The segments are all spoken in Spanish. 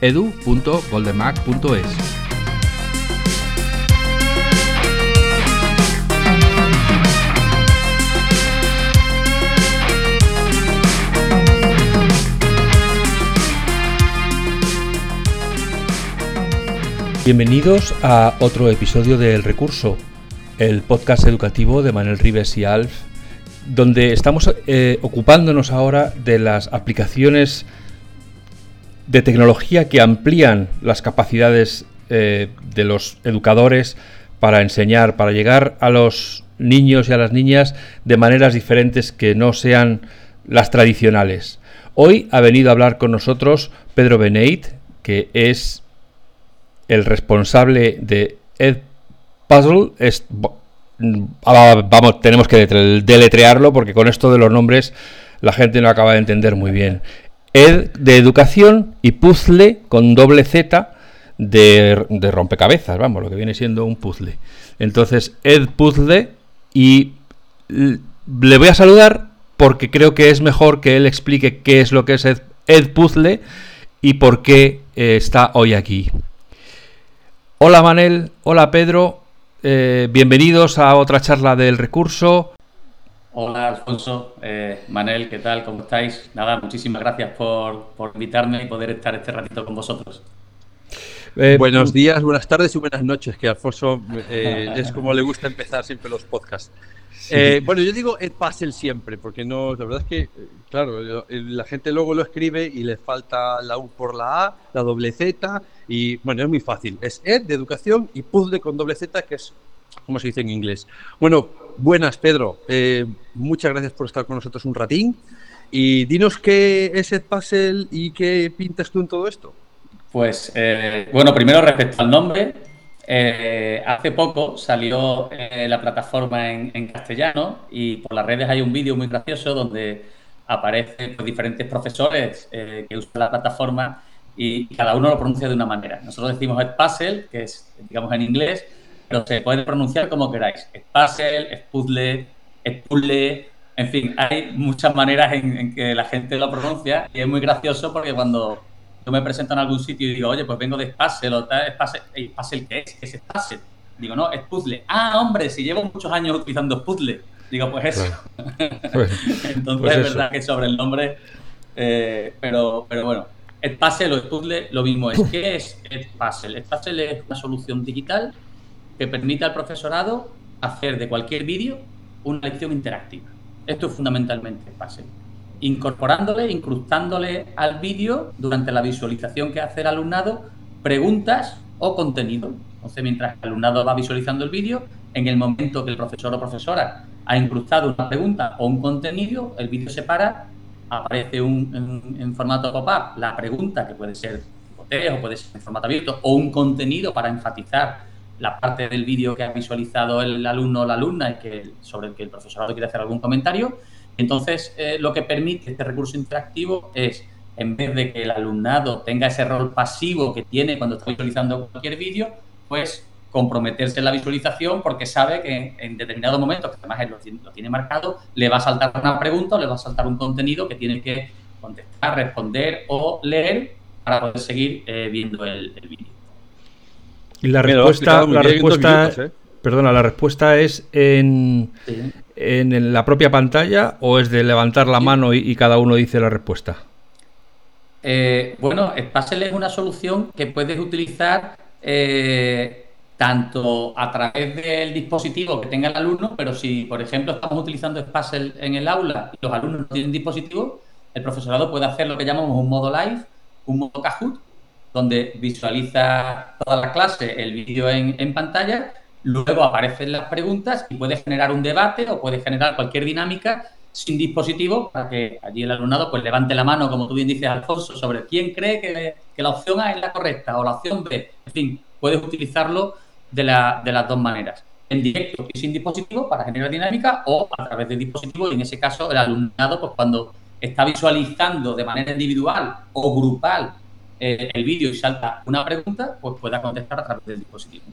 edu.goldenmac.es. Bienvenidos a otro episodio del Recurso, el podcast educativo de Manuel Rives y Alf, donde estamos eh, ocupándonos ahora de las aplicaciones de tecnología que amplían las capacidades eh, de los educadores para enseñar, para llegar a los niños y a las niñas de maneras diferentes que no sean las tradicionales. Hoy ha venido a hablar con nosotros Pedro Beneit, que es el responsable de Ed Puzzle es vamos, tenemos que deletrearlo porque con esto de los nombres la gente no acaba de entender muy bien. Ed de educación y puzzle con doble Z de, de, rompecabezas, vamos, lo que viene siendo un puzzle. Entonces, Ed Puzzle y le voy a saludar porque creo que es mejor que él explique qué es lo que es Ed, Ed Puzzle y por qué eh, está hoy aquí. Hola Manel, hola Pedro, eh, bienvenidos a otra charla del recurso. Hola Alfonso, eh, Manel, ¿qué tal? ¿Cómo estáis? Nada, muchísimas gracias por, invitarme y poder estar este ratito con vosotros. Eh, Buenos días, buenas tardes y buenas noches, que Alfonso es como le gusta empezar siempre los podcasts. bueno, yo digo Ed Puzzle siempre, porque no, la verdad es que, claro, la gente luego lo escribe y le falta la U por la A, la doble Z y bueno, es muy fácil. Es Ed de educación y puzzle con doble Z, que es como se dice en inglés. Bueno, buenas, Pedro. Eh, muchas gracias por estar con nosotros un ratín. Y dinos qué es Ed Puzzle y qué pintas tú en todo esto. Pues, eh, bueno, primero respecto al nombre. Eh, hace poco salió la plataforma en, castellano y por las redes hay un vídeo muy gracioso donde aparecen pues, diferentes profesores que usan la plataforma y cada uno lo pronuncia de una manera. Nosotros decimos es puzzle, que es, digamos, en inglés, pero se puede pronunciar como queráis. Es puzzle, es puzzle, es puzzle, en fin, hay muchas maneras en, que la gente lo pronuncia y es muy gracioso porque cuando yo me presento en algún sitio y digo, oye, pues vengo de puzzle o tal, ¿puzzle qué es? ¿Qué es puzzle? Digo, no, es puzzle. Ah, hombre, si llevo muchos años utilizando puzzle. Digo, pues eso. Entonces pues es verdad que sobre el nombre, eh, pero, pero bueno, Edpuzzle o puzzle lo mismo es. ¿Qué es Edpuzzle? Edpuzzle es una solución digital que permite al profesorado hacer de cualquier vídeo una lección interactiva. Esto es fundamentalmente Edpuzzle. Incorporándole, incrustándole al vídeo durante la visualización que hace el alumnado preguntas o contenido. Entonces, mientras el alumnado va visualizando el vídeo, en el momento que el profesor o profesora ha incrustado una pregunta o un contenido, el vídeo se para aparece un, en, formato pop-up la pregunta, que puede ser o puede ser en formato abierto, o un contenido para enfatizar la parte del vídeo que ha visualizado el alumno o la alumna y que, sobre el que el profesorado quiere hacer algún comentario. Entonces, eh, lo que permite este recurso interactivo es, en vez de que el alumnado tenga ese rol pasivo que tiene cuando está visualizando cualquier vídeo, pues comprometerse en la visualización porque sabe que en determinado momento, que además él lo, tiene marcado, le va a saltar una pregunta o le va a saltar un contenido que tiene que contestar, responder o leer para poder seguir eh, viendo el, vídeo. Y la respuesta, la respuesta, ¿eh? perdona, la respuesta es en, en la propia pantalla o es de levantar la mano y, cada uno dice la respuesta. Eh, bueno, Spassel es una solución que puedes utilizar tanto a través del dispositivo que tenga el alumno, pero si, por ejemplo, estamos utilizando Spassel en el aula y los alumnos no tienen dispositivo, el profesorado puede hacer lo que llamamos un modo live, un modo Kahoot, donde visualiza toda la clase el vídeo en, pantalla, luego aparecen las preguntas y puede generar un debate o puede generar cualquier dinámica sin dispositivo para que allí el alumnado pues levante la mano, como tú bien dices, Alfonso, sobre quién cree que, la opción A es la correcta o la opción B. En fin, puedes utilizarlo de, de las dos maneras. En directo y sin dispositivo para generar dinámica o a través de dispositivo y en ese caso el alumnado pues cuando está visualizando de manera individual o grupal eh, el vídeo y salta una pregunta, pues pueda contestar a través del dispositivo.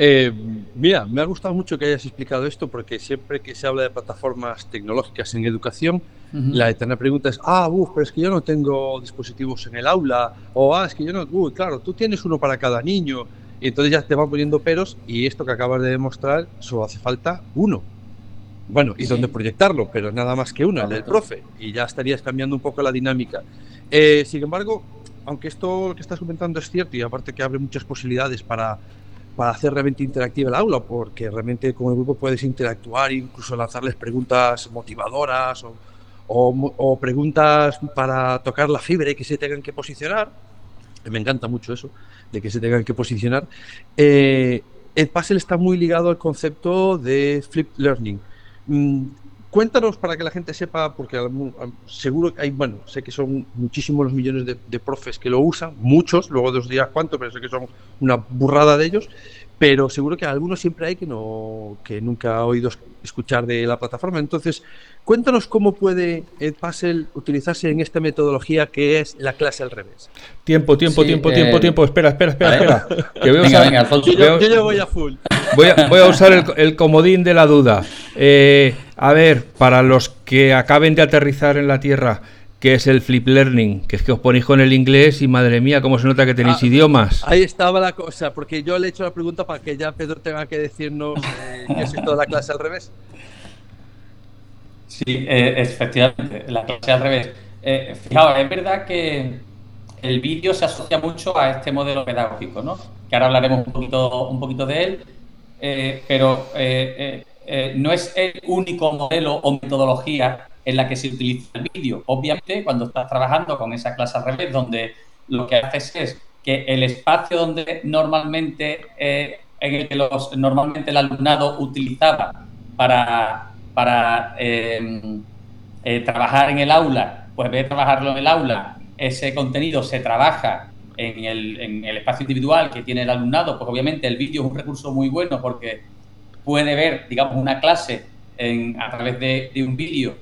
Eh, mira, me ha gustado mucho que hayas explicado esto porque siempre que se habla de plataformas tecnológicas en educación, la eterna pregunta es, ah, uff, pero es que yo no tengo dispositivos en el aula, o ah, es que yo no, uy, claro, tú tienes uno para cada niño, y entonces ya te van poniendo peros y esto que acabas de demostrar, solo hace falta uno. Bueno, y dónde proyectarlo, pero nada más que uno, el del profe, y ya estarías cambiando un poco la dinámica. Eh, sin embargo, aunque esto que estás comentando es cierto y aparte que abre muchas posibilidades para para hacer realmente interactiva el aula, porque realmente con el grupo puedes interactuar, incluso lanzarles preguntas motivadoras o, preguntas para tocar la fibra y que se tengan que posicionar. Me encanta mucho eso, de que se tengan que posicionar. Eh, el puzzle está muy ligado al concepto de flip learning. Cuéntanos para que la gente sepa, porque seguro que hay, bueno, sé que son muchísimos los millones de, profes que lo usan, muchos, luego dos días cuánto, pero sé que son una burrada de ellos, pero seguro que algunos siempre hay que no que nunca ha oído escuchar de la plataforma. Entonces, cuéntanos cómo puede Puzzle utilizarse en esta metodología que es la clase al revés. Tiempo, tiempo, tiempo, tiempo, eh, tiempo. Espera, espera, espera, espera. yo, yo, voy a full. Voy a, voy a usar el, comodín de la duda. Eh, a ver, para los que acaben de aterrizar en la Tierra, ¿qué es el flip learning? Que es que os ponéis con el inglés y madre mía, cómo se nota que tenéis ah, idiomas. Ahí estaba la cosa, porque yo le he hecho la pregunta para que ya Pedro tenga que decirnos eh, que es toda la clase al revés. Sí, eh, efectivamente, la clase al revés. fijaos, es verdad que el vídeo se asocia mucho a este modelo pedagógico, ¿no? Que ahora hablaremos un poquito, un poquito de él. Eh, pero eh, eh, no es el único modelo o metodología en la que se utiliza el vídeo. Obviamente, cuando estás trabajando con esa clase al revés, donde lo que haces es que el espacio donde normalmente, en el que los, normalmente el alumnado utilizaba para, para trabajar en el aula, pues en de trabajarlo en el aula, ese contenido se trabaja en el, espacio individual que tiene el alumnado, pues obviamente el vídeo es un recurso muy bueno porque puede ver, digamos, una clase a través de, un vídeo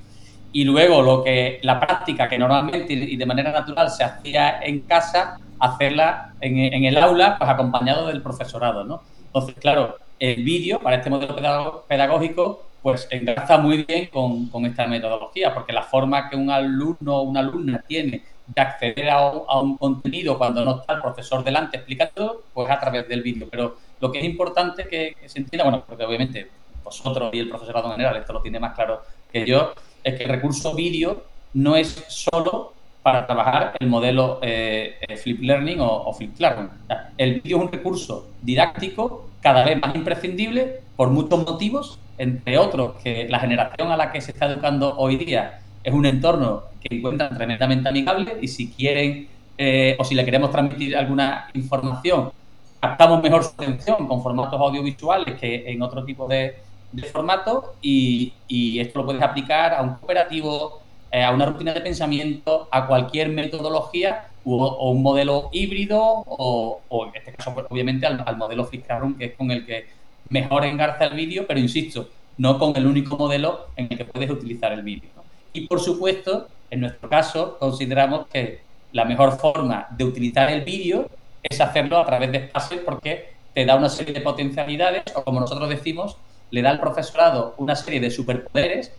y luego lo que la práctica que normalmente y de manera natural se hacía en casa, hacerla en, el aula, pues acompañado del profesorado, ¿no? Entonces, claro, el vídeo para este modelo pedagógico pues encaja muy bien con, esta metodología, porque la forma que un alumno o una alumna tiene de acceder a un, contenido cuando no está el profesor delante explicando, pues a través del vídeo. Pero lo que es importante que, se entienda, bueno, porque obviamente vosotros y el profesorado en general esto lo tiene más claro que yo, es que el recurso vídeo no es solo para trabajar el modelo eh, eh, Flip Learning o, Flip Learning. El vídeo es un recurso didáctico cada vez más imprescindible por muchos motivos, entre otros que la generación a la que se está educando hoy día es un entorno que encuentran tremendamente amigable y si quieren eh, o si le queremos transmitir alguna información, captamos mejor su atención con formatos audiovisuales que en otro tipo de, de formatos y, esto lo puedes aplicar a un cooperativo, eh, a una rutina de pensamiento, a cualquier metodología o, un modelo híbrido o, en este caso pues, obviamente al, modelo Fiscarum que es con el que mejor engarza el vídeo, pero insisto, no con el único modelo en el que puedes utilizar el vídeo. Y por supuesto, en nuestro caso, consideramos que la mejor forma de utilizar el vídeo es hacerlo a través de espacios porque te da una serie de potencialidades o como nosotros decimos, le da al profesorado una serie de superpoderes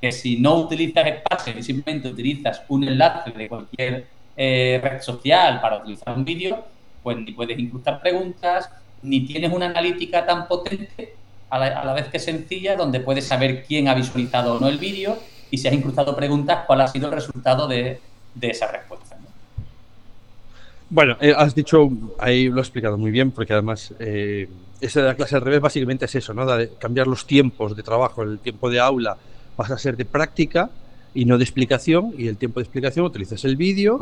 que si no utilizas espacios y simplemente utilizas un enlace de cualquier eh, red social para utilizar un vídeo, pues ni puedes incrustar preguntas, ni tienes una analítica tan potente a la, vez que sencilla, donde puedes saber quién ha visualizado o no el vídeo y si has incrustado preguntas, cuál ha sido el resultado de, esa respuesta. Bueno, eh, has dicho, ahí lo he explicado muy bien, porque además eh, esa de la clase al revés básicamente es eso, ¿no? De cambiar los tiempos de trabajo, el tiempo de aula pasa a ser de práctica y no de explicación, y el tiempo de explicación utilizas el vídeo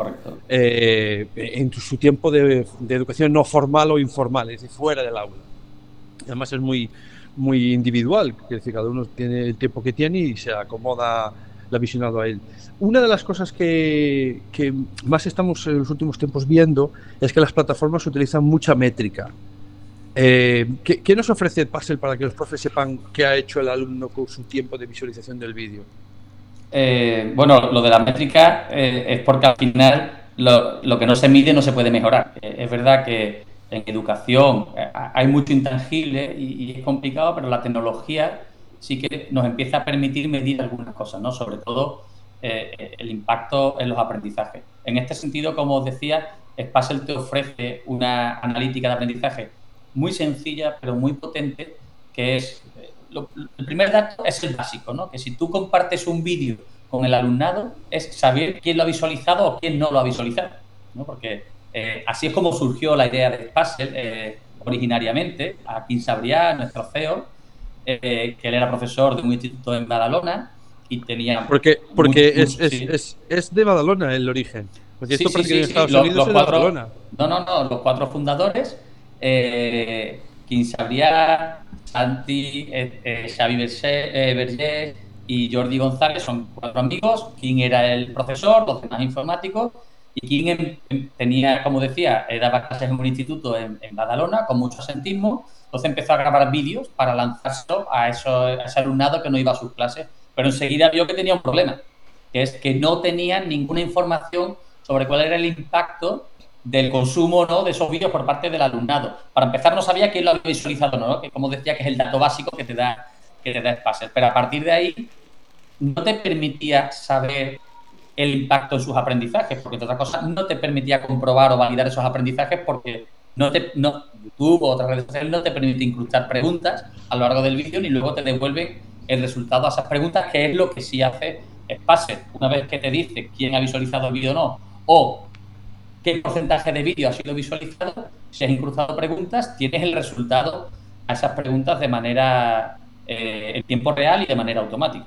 eh, en su tiempo de, de, educación no formal o informal, es decir, fuera del aula. Además es muy, muy individual, decir, cada uno tiene el tiempo que tiene y se acomoda la visionado a él. Una de las cosas que, que, más estamos en los últimos tiempos viendo es que las plataformas utilizan mucha métrica. Eh, ¿qué, nos ofrece Puzzle para que los profes sepan qué ha hecho el alumno con su tiempo de visualización del vídeo? Eh, bueno, lo de la métrica eh, es porque al final lo, lo, que no se mide no se puede mejorar. es verdad que en educación hay mucho intangible y, y, es complicado, pero la tecnología sí que nos empieza a permitir medir algunas cosas, ¿no? Sobre todo eh, el impacto en los aprendizajes. En este sentido, como os decía, Spassel te ofrece una analítica de aprendizaje muy sencilla, pero muy potente, que es, eh, el primer dato es el básico, ¿no? Que si tú compartes un vídeo con el alumnado, es saber quién lo ha visualizado o quién no lo ha visualizado, ¿no? Porque eh, así es como surgió la idea de Spassel originariamente, aquí Sabriá, nuestro CEO, eh, que él era profesor de un instituto en Badalona y tenía... Porque, porque es, es, es, de Badalona el origen. Porque esto sí, en Estados Unidos los, cuatro, Badalona. No, no, no, los cuatro fundadores, eh, Sabria, Santi, eh, eh Xavi Berger, eh, y Jordi González son cuatro amigos. King era el profesor, los demás informáticos. Y King em, em, tenía, como decía, daba clases en un instituto en, en Badalona con mucho asentismo entonces empezó a grabar vídeos para lanzárselo a, eso, ese alumnado que no iba a sus clases, pero enseguida vio que tenía un problema, que es que no tenían ninguna información sobre cuál era el impacto del consumo ¿no? de esos vídeos por parte del alumnado. Para empezar, no sabía quién lo había visualizado, ¿no? que como decía, que es el dato básico que te da, que te da Spacer. Pero a partir de ahí, no te permitía saber el impacto en sus aprendizajes, porque otra cosa no te permitía comprobar o validar esos aprendizajes porque no te, no, YouTube o otras redes sociales no te permite incrustar preguntas a lo largo del vídeo ni luego te devuelven el resultado a esas preguntas, que es lo que sí hace Spacer. Una vez que te dice quién ha visualizado el vídeo o no, o qué porcentaje de vídeo ha sido visualizado, si has incrustado preguntas, tienes el resultado a esas preguntas de manera eh, en tiempo real y de manera automática.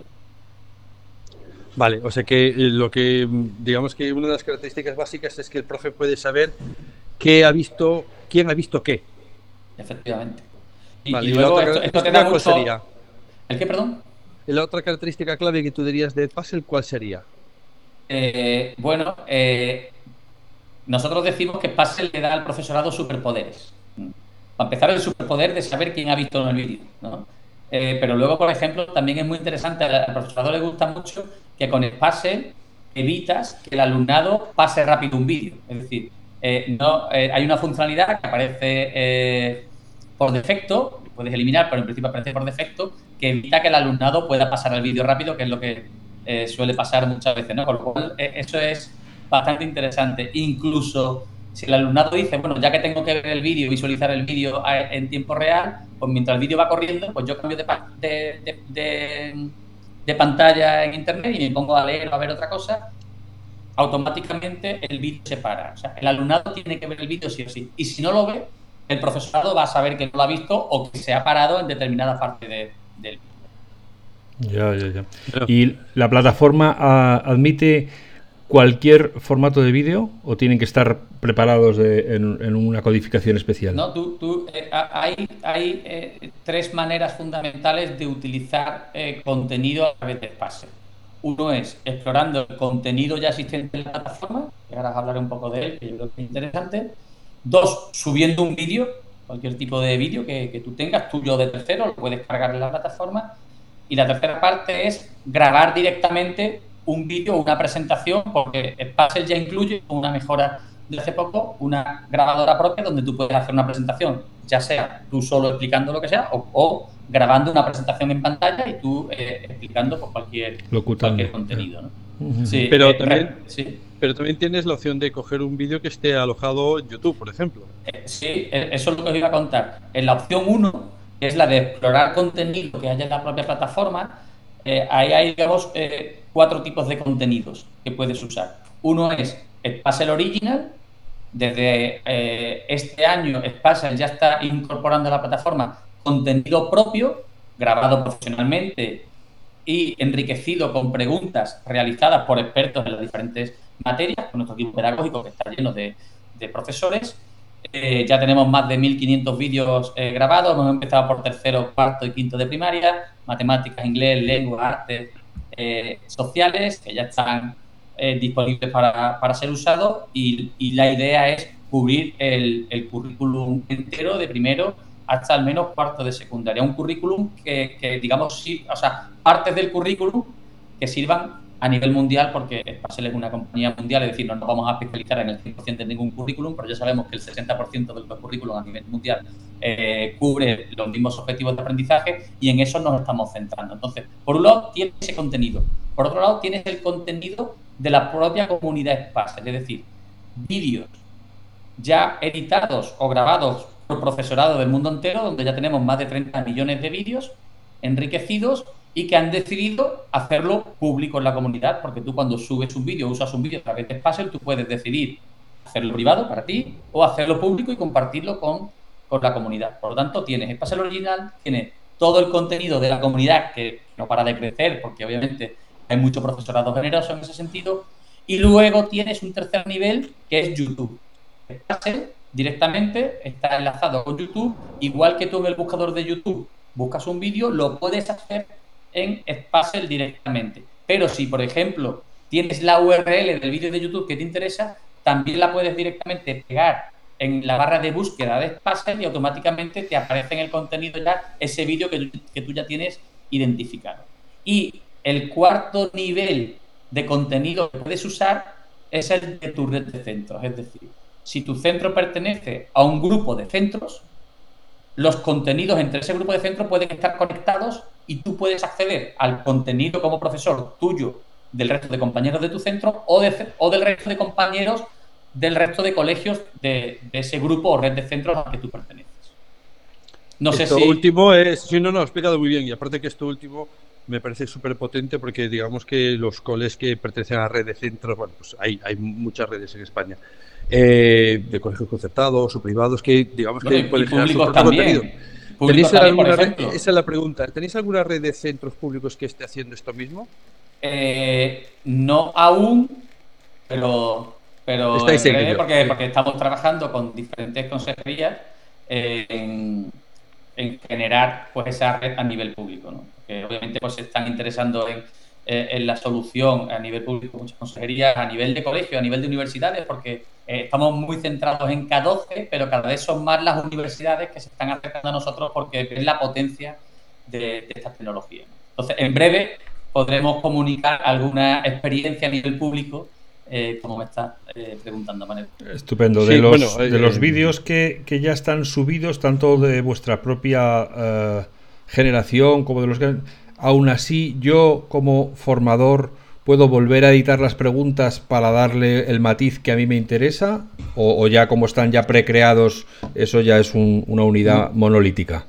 Vale, o sea que lo que digamos que una de las características básicas es que el profe puede saber qué ha visto, quién ha visto qué. Efectivamente. Y, luego esto, te da mucho... sería? ¿El qué, perdón? la otra característica clave que tú dirías de Puzzle, ¿cuál sería? Eh, bueno, eh, nosotros decimos que Puzzle le da al profesorado superpoderes. Para empezar, el superpoder de saber quién ha visto el vídeo. ¿no? Eh, pero luego, por ejemplo, también es muy interesante, al profesorado le gusta mucho que con el Puzzle evitas que el alumnado pase rápido un vídeo. Es decir, eh, no, eh, hay una funcionalidad que aparece eh, por defecto, puedes eliminar, pero en principio aparece por defecto, que evita que el alumnado pueda pasar el vídeo rápido, que es lo que suele pasar muchas veces, ¿no? Con lo cual, eso es bastante interesante. Incluso si el alumnado dice, bueno, ya que tengo que ver el vídeo, visualizar el vídeo en tiempo real, pues mientras el vídeo va corriendo, pues yo cambio de, pantalla en internet y me pongo a leer o a ver otra cosa automáticamente el vídeo se para. O sea, el alumnado tiene que ver el vídeo sí o sí. Y si no lo ve, el profesorado va a saber que no lo ha visto o que se ha parado en determinada parte de, del vídeo. Ya, ya, ya. ¿Y la plataforma ah, admite cualquier formato de vídeo o tienen que estar preparados en, una codificación especial? No, tú, tú eh, hay, hay eh, tres maneras fundamentales de utilizar eh, contenido a través de Spacer. Uno es explorando el contenido ya existente en la plataforma, que ahora hablaré un poco de él, que yo creo que es interesante. Dos, subiendo un vídeo, cualquier tipo de vídeo que, tú tengas, tuyo de tercero, lo puedes cargar en la plataforma. Y la tercera parte es grabar directamente un vídeo o una presentación, porque Spacer ya incluye una mejora de hace poco, una grabadora propia donde tú puedes hacer una presentación, ya sea tú solo explicando lo que sea o grabando una presentación en pantalla y tú eh, explicando por cualquier, cualquier contenido. ¿no? Sí, pero, eh, también, sí. pero también tienes la opción de coger un vídeo que esté alojado en YouTube, por ejemplo. Eh, sí, eso es lo que os iba a contar. En la opción 1, que es la de explorar contenido que haya en la propia plataforma, ahí hay, digamos, cuatro tipos de contenidos que puedes usar. Uno es Spassel Original. Desde este año, Spassel ya está incorporando a la plataforma contenido propio, grabado profesionalmente y enriquecido con preguntas realizadas por expertos en las diferentes materias, con nuestro equipo pedagógico que está lleno de, profesores. Eh, ya tenemos más de 1.500 vídeos eh, grabados. Hemos empezado por tercero, cuarto y quinto de primaria. Matemáticas, inglés, lengua, artes, eh, sociales, que ya están disponibles para, ser usados. Y, la idea es cubrir el, currículum entero de primero hasta al menos cuarto de secundaria. Un currículum que, digamos, sí, o sea, partes del currículum que sirvan a nivel mundial, porque Spacel es una compañía mundial, es decir, no nos vamos a especializar en el 100% de ningún currículum, pero ya sabemos que el 60% de los currículum a nivel mundial eh, cubre los mismos objetivos de aprendizaje y en eso nos estamos centrando. Entonces, por un lado, tienes ese contenido. Por otro lado, tienes el contenido de la propia comunidad Spacel, es decir, vídeos ya editados o grabados profesorado del mundo entero, donde ya tenemos más de 30 millones de vídeos enriquecidos y que han decidido hacerlo público en la comunidad, porque tú cuando subes un vídeo, usas un vídeo a través de Spacer, tú puedes decidir hacerlo privado para ti o hacerlo público y compartirlo con, con la comunidad. Por lo tanto, tienes Spacer original, tienes todo el contenido de la comunidad que no para de crecer, porque obviamente hay mucho profesorado generoso en ese sentido, y luego tienes un tercer nivel que es YouTube. Directamente está enlazado con YouTube, igual que tú en el buscador de YouTube buscas un vídeo, lo puedes hacer en Spacer directamente. Pero si, por ejemplo, tienes la URL del vídeo de YouTube que te interesa, también la puedes directamente pegar en la barra de búsqueda de Spacer y automáticamente te aparece en el contenido ya ese vídeo que, que tú ya tienes identificado. Y el cuarto nivel de contenido que puedes usar es el de tu red de centros. Es decir, si tu centro pertenece a un grupo de centros, los contenidos entre ese grupo de centros pueden estar conectados y tú puedes acceder al contenido como profesor tuyo del resto de compañeros de tu centro o, o del resto de compañeros del resto de colegios de, ese grupo o red de centros al que tú perteneces. No sé si... último es... Sí, no, no, he explicado muy bien. Y aparte que esto último me parece súper potente porque digamos que los coles que pertenecen a la red de centros, bueno, pues hay, hay muchas redes en España, eh, de colegios concertados o privados que digamos que pueden generar su contenido. esa es la pregunta. ¿Tenéis alguna red de centros públicos que esté haciendo esto mismo? Eh, no aún, pero, pero porque, porque, estamos trabajando con diferentes consejerías en, generar pues esa red a nivel público, ¿no? que obviamente pues se están interesando en, eh, en la solución a nivel público, muchas consejerías, a nivel de colegio, a nivel de universidades, porque eh, estamos muy centrados en K12, pero cada vez son más las universidades que se están acercando a nosotros porque ven la potencia de, esta estas tecnologías. Entonces, en breve podremos comunicar alguna experiencia a nivel público eh, como me está eh, preguntando Manuel. Estupendo. De los, de los vídeos que, que, ya están subidos, tanto de vuestra propia generación como de los que... Aún así, yo como formador ¿Puedo volver a editar las preguntas para darle el matiz que a mí me interesa? ¿O, ya como están ya precreados, eso ya es una unidad monolítica?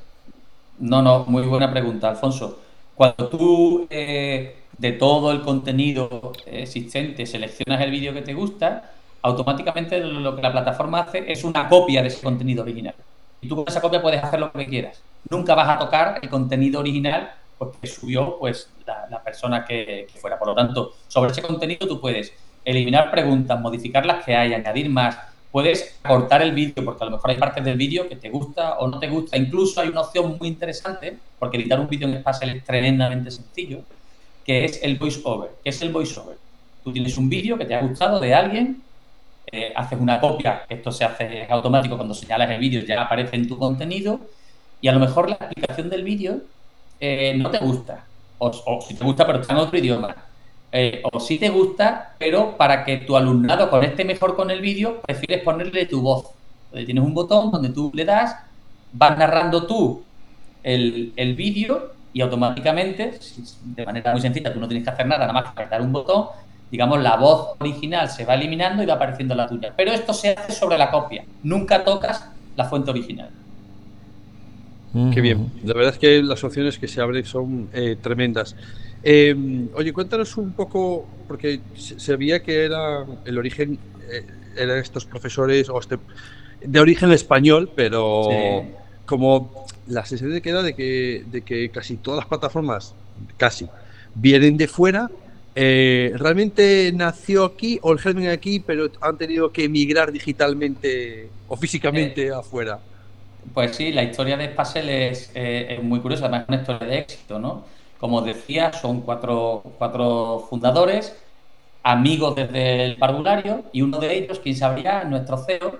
No, no, muy buena pregunta, Alfonso. Cuando tú eh, de todo el contenido existente seleccionas el vídeo que te gusta, automáticamente lo que la plataforma hace es una copia de ese contenido original. Y tú con esa copia puedes hacer lo que quieras. Nunca vas a tocar el contenido original porque subió pues la, persona que, fuera. Por lo tanto, sobre ese contenido tú puedes eliminar preguntas, modificar las que hay, añadir más. Puedes cortar el vídeo, porque a lo mejor hay partes del vídeo que te gusta o no te gusta. Incluso hay una opción muy interesante, porque editar un vídeo en Space es tremendamente sencillo, que es el voiceover. ¿Qué es el voiceover? Tú tienes un vídeo que te ha gustado de alguien, eh, haces una copia, esto se hace automático cuando señalas el vídeo, ya aparece en tu contenido, y a lo mejor la explicación del vídeo eh, no te gusta, o, si te gusta pero está en otro idioma, eh, o si te gusta, pero para que tu alumnado conecte mejor con el vídeo, prefieres ponerle tu voz. tienes un botón donde tú le das, vas narrando tú el, el vídeo y automáticamente, de manera muy sencilla, tú no tienes que hacer nada, nada más que apretar un botón, digamos, la voz original se va eliminando y va apareciendo la tuya. Pero esto se hace sobre la copia, nunca tocas la fuente original. Qué bien. La verdad es que las opciones que se abren son eh, tremendas. Em, oye, cuéntanos un poco, porque se veía que era el origen, eh, eran estos profesores o este, de origen español, pero como la sensación queda de que, de que casi todas las plataformas, casi, vienen de fuera Eh, ¿Realmente nació aquí o el germen aquí, pero han tenido que emigrar digitalmente o físicamente eh, afuera? Pues sí, la historia de Spacel es, es, muy curiosa, además es una historia de éxito, ¿no? Como decía, son cuatro, cuatro fundadores, amigos desde el parvulario, y uno de ellos, quien sabría, nuestro CEO,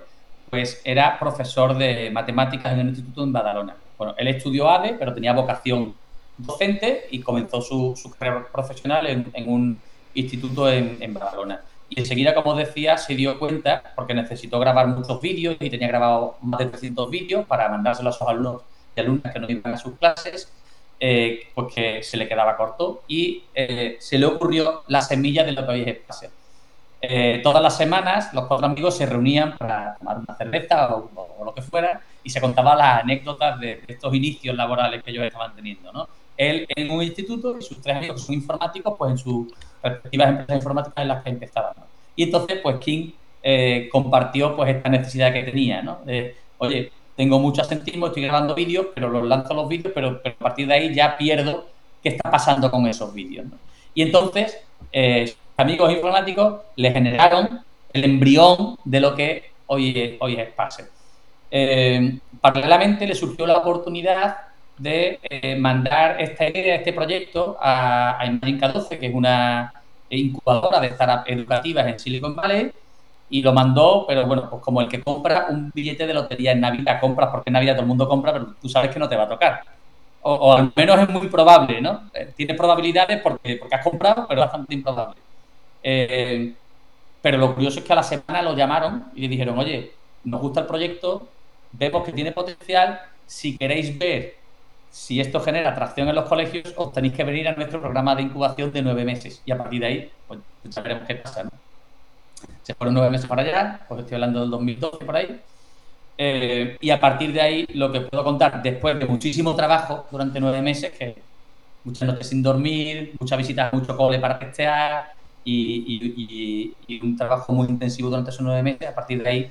pues era profesor de matemáticas en el instituto en Badalona. Bueno, él estudió ADE, pero tenía vocación docente y comenzó su, carrera profesional en, un instituto en, en, Badalona. Y enseguida, como decía, se dio cuenta, porque necesitó grabar muchos vídeos y tenía grabado más de 300 vídeos para mandárselos a sus alumnos y alumnas que no iban a sus clases, eh, pues que se le quedaba corto y eh, se le ocurrió la semilla de lo que hoy es espacio. Eh, todas las semanas los cuatro amigos se reunían para tomar una cerveza o, lo que fuera y se contaban las anécdotas de, estos inicios laborales que ellos estaban teniendo. ¿no? Él en un instituto y sus tres amigos son informáticos, pues en sus respectivas empresas informáticas en las que empezaban. Y entonces, pues King eh, compartió pues esta necesidad que tenía, ¿no? Oye, tengo mucho asentismo, estoy grabando vídeos, pero los lanzo los vídeos, pero, a partir de ahí ya pierdo qué está pasando con esos vídeos. ¿no? Y entonces, eh, amigos informáticos le generaron el embrión de lo que hoy hoy es Spacer. Eh, paralelamente le surgió la oportunidad de eh, mandar esta idea, este proyecto a, a Imagine 12 que es una incubadora de startups educativas en Silicon Valley, y lo mandó, pero bueno, pues como el que compra un billete de lotería en Navidad, compras porque en Navidad todo el mundo compra, pero tú sabes que no te va a tocar. O, al menos es muy probable, ¿no? Eh, tienes probabilidades porque, porque has comprado, pero es bastante improbable. Eh, pero lo curioso es que a la semana lo llamaron y le dijeron, oye, nos gusta el proyecto, vemos que tiene potencial, si queréis ver si esto genera atracción en los colegios, os tenéis que venir a nuestro programa de incubación de nueve meses. Y a partir de ahí, pues sabremos qué pasa. ¿no? Se fueron nueve meses para allá, pues estoy hablando del 2012 por ahí. Eh, y a partir de ahí, lo que puedo contar, después de muchísimo trabajo durante nueve meses, que muchas noches sin dormir, muchas visitas a mucho cole para testear y, un trabajo muy intensivo durante esos nueve meses, a partir de ahí,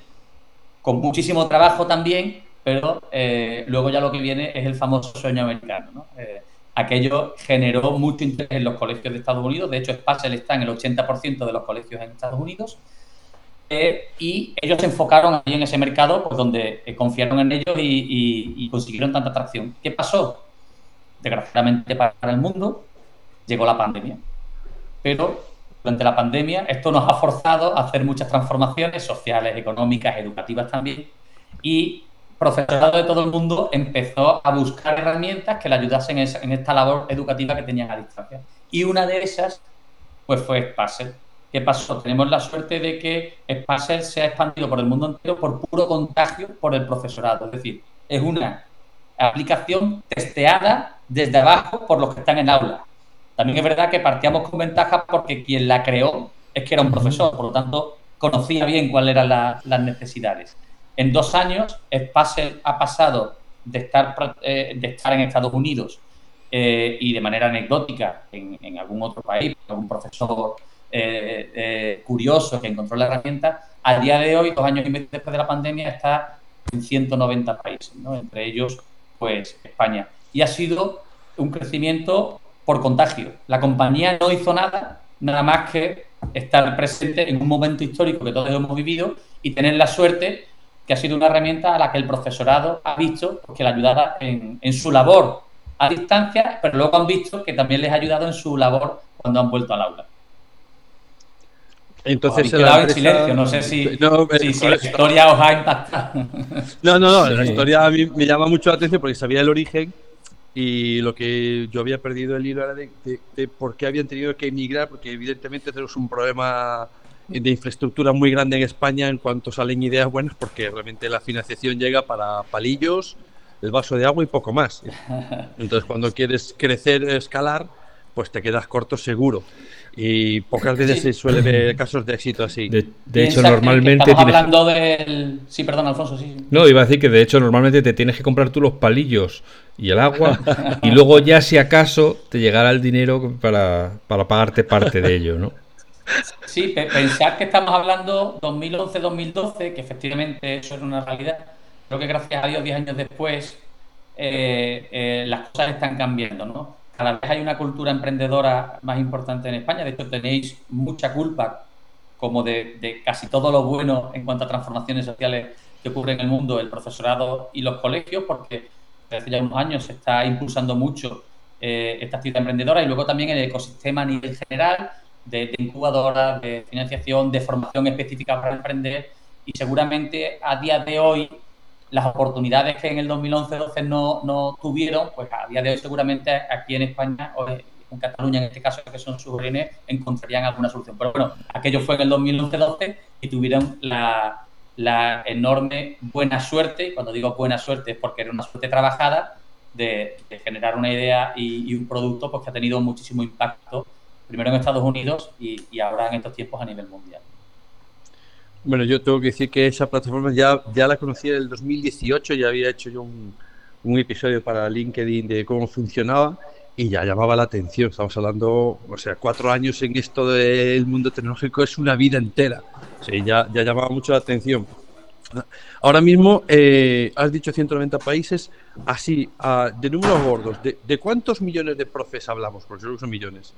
con muchísimo trabajo también, pero eh, luego ya lo que viene es el famoso sueño americano. Eh, aquello generó mucho interés en los colegios de Estados Unidos, de hecho Spacel está en el 80% de los colegios en Estados Unidos, eh, y ellos se enfocaron ahí en ese mercado pues, donde confiaron en ellos y, consiguieron tanta atracción. ¿Qué pasó? Desgraciadamente para el mundo llegó la pandemia. Pero durante la pandemia esto nos ha forzado a hacer muchas transformaciones sociales, económicas, educativas también, y profesorado de todo el mundo empezó a buscar herramientas que le ayudasen en esta labor educativa que tenían a distancia. Y una de esas, pues fue Spacer. ¿Qué pasó? Tenemos la suerte de que Spacer se ha expandido por el mundo entero por puro contagio por el profesorado. Es decir, es una aplicación testeada desde abajo por los que están en aula. También es verdad que partíamos con ventajas porque quien la creó es que era un profesor, por lo tanto conocía bien cuáles eran las necesidades. En dos años, Spacer ha pasado de estar, eh, de estar en Estados Unidos eh, y de manera anecdótica en, algún otro país, algún profesor eh, curioso que encontró la herramienta, a día de hoy, dos años y medio después de la pandemia, está en 190 países, entre ellos, pues, España. Y ha sido un crecimiento por contagio. La compañía no hizo nada, nada más que estar presente en un momento histórico que todos hemos vivido y tener la suerte que ha sido una herramienta a la que el profesorado ha visto que le ayudaba en, en su labor a distancia, pero luego han visto que también les ha ayudado en su labor cuando han vuelto al aula. Entonces, se en silencio, no sé si, eh, la historia os ha impactado. No, no, no, la historia a mí me llama mucho la atención porque sabía el origen y lo que yo había perdido el hilo era de, de por qué habían tenido que emigrar, porque evidentemente tenemos un problema de infraestructura muy grande en España en cuanto salen ideas buenas, porque realmente la financiación llega para palillos, el vaso de agua y poco más. Entonces, cuando quieres crecer, escalar, pues te quedas corto seguro. Y pocas veces se suele ver casos de éxito así. De, hecho, normalmente. estamos hablando del. Sí, perdón, Alfonso, sí. No, iba a decir que de hecho, normalmente te tienes que comprar tú los palillos y el agua, y luego ya, si acaso, te llegará el dinero para, para pagarte parte de ello, ¿no? Sí, pensar que estamos hablando 2011-2012, que efectivamente eso es una realidad. Creo que gracias a Dios, 10 años después, eh, eh, las cosas están cambiando, ¿no? cada vez hay una cultura emprendedora más importante en España. De hecho, tenéis mucha culpa como de, casi todo lo bueno en cuanto a transformaciones sociales que ocurren en el mundo, el profesorado y los colegios, porque desde ya unos años se está impulsando mucho eh, esta actividad emprendedora y luego también el ecosistema a nivel general de, de incubadoras, de financiación, de formación específica para emprender y seguramente a día de hoy las oportunidades que en el 2011-12 no, no, tuvieron, pues a día de hoy seguramente aquí en España o en Cataluña en este caso, que son sus ORN, encontrarían alguna solución. Pero bueno, aquello fue en el 2011-12 y tuvieron la, la, enorme buena suerte, y cuando digo buena suerte es porque era una suerte trabajada, de, generar una idea y, un producto pues, que ha tenido muchísimo impacto, primero en Estados Unidos y, ahora en estos tiempos a nivel mundial. Bueno, yo tengo que decir que esa plataforma ya, ya la conocí en el 2018, ya había hecho yo un, un episodio para LinkedIn de cómo funcionaba y ya llamaba la atención. Estamos hablando, o sea, cuatro años en esto del mundo tecnológico es una vida entera. Sí, ya, ya llamaba mucho la atención. Ahora mismo, eh, has dicho 190 países, así, de números gordos, de, cuántos millones de profes hablamos? Porque son millones.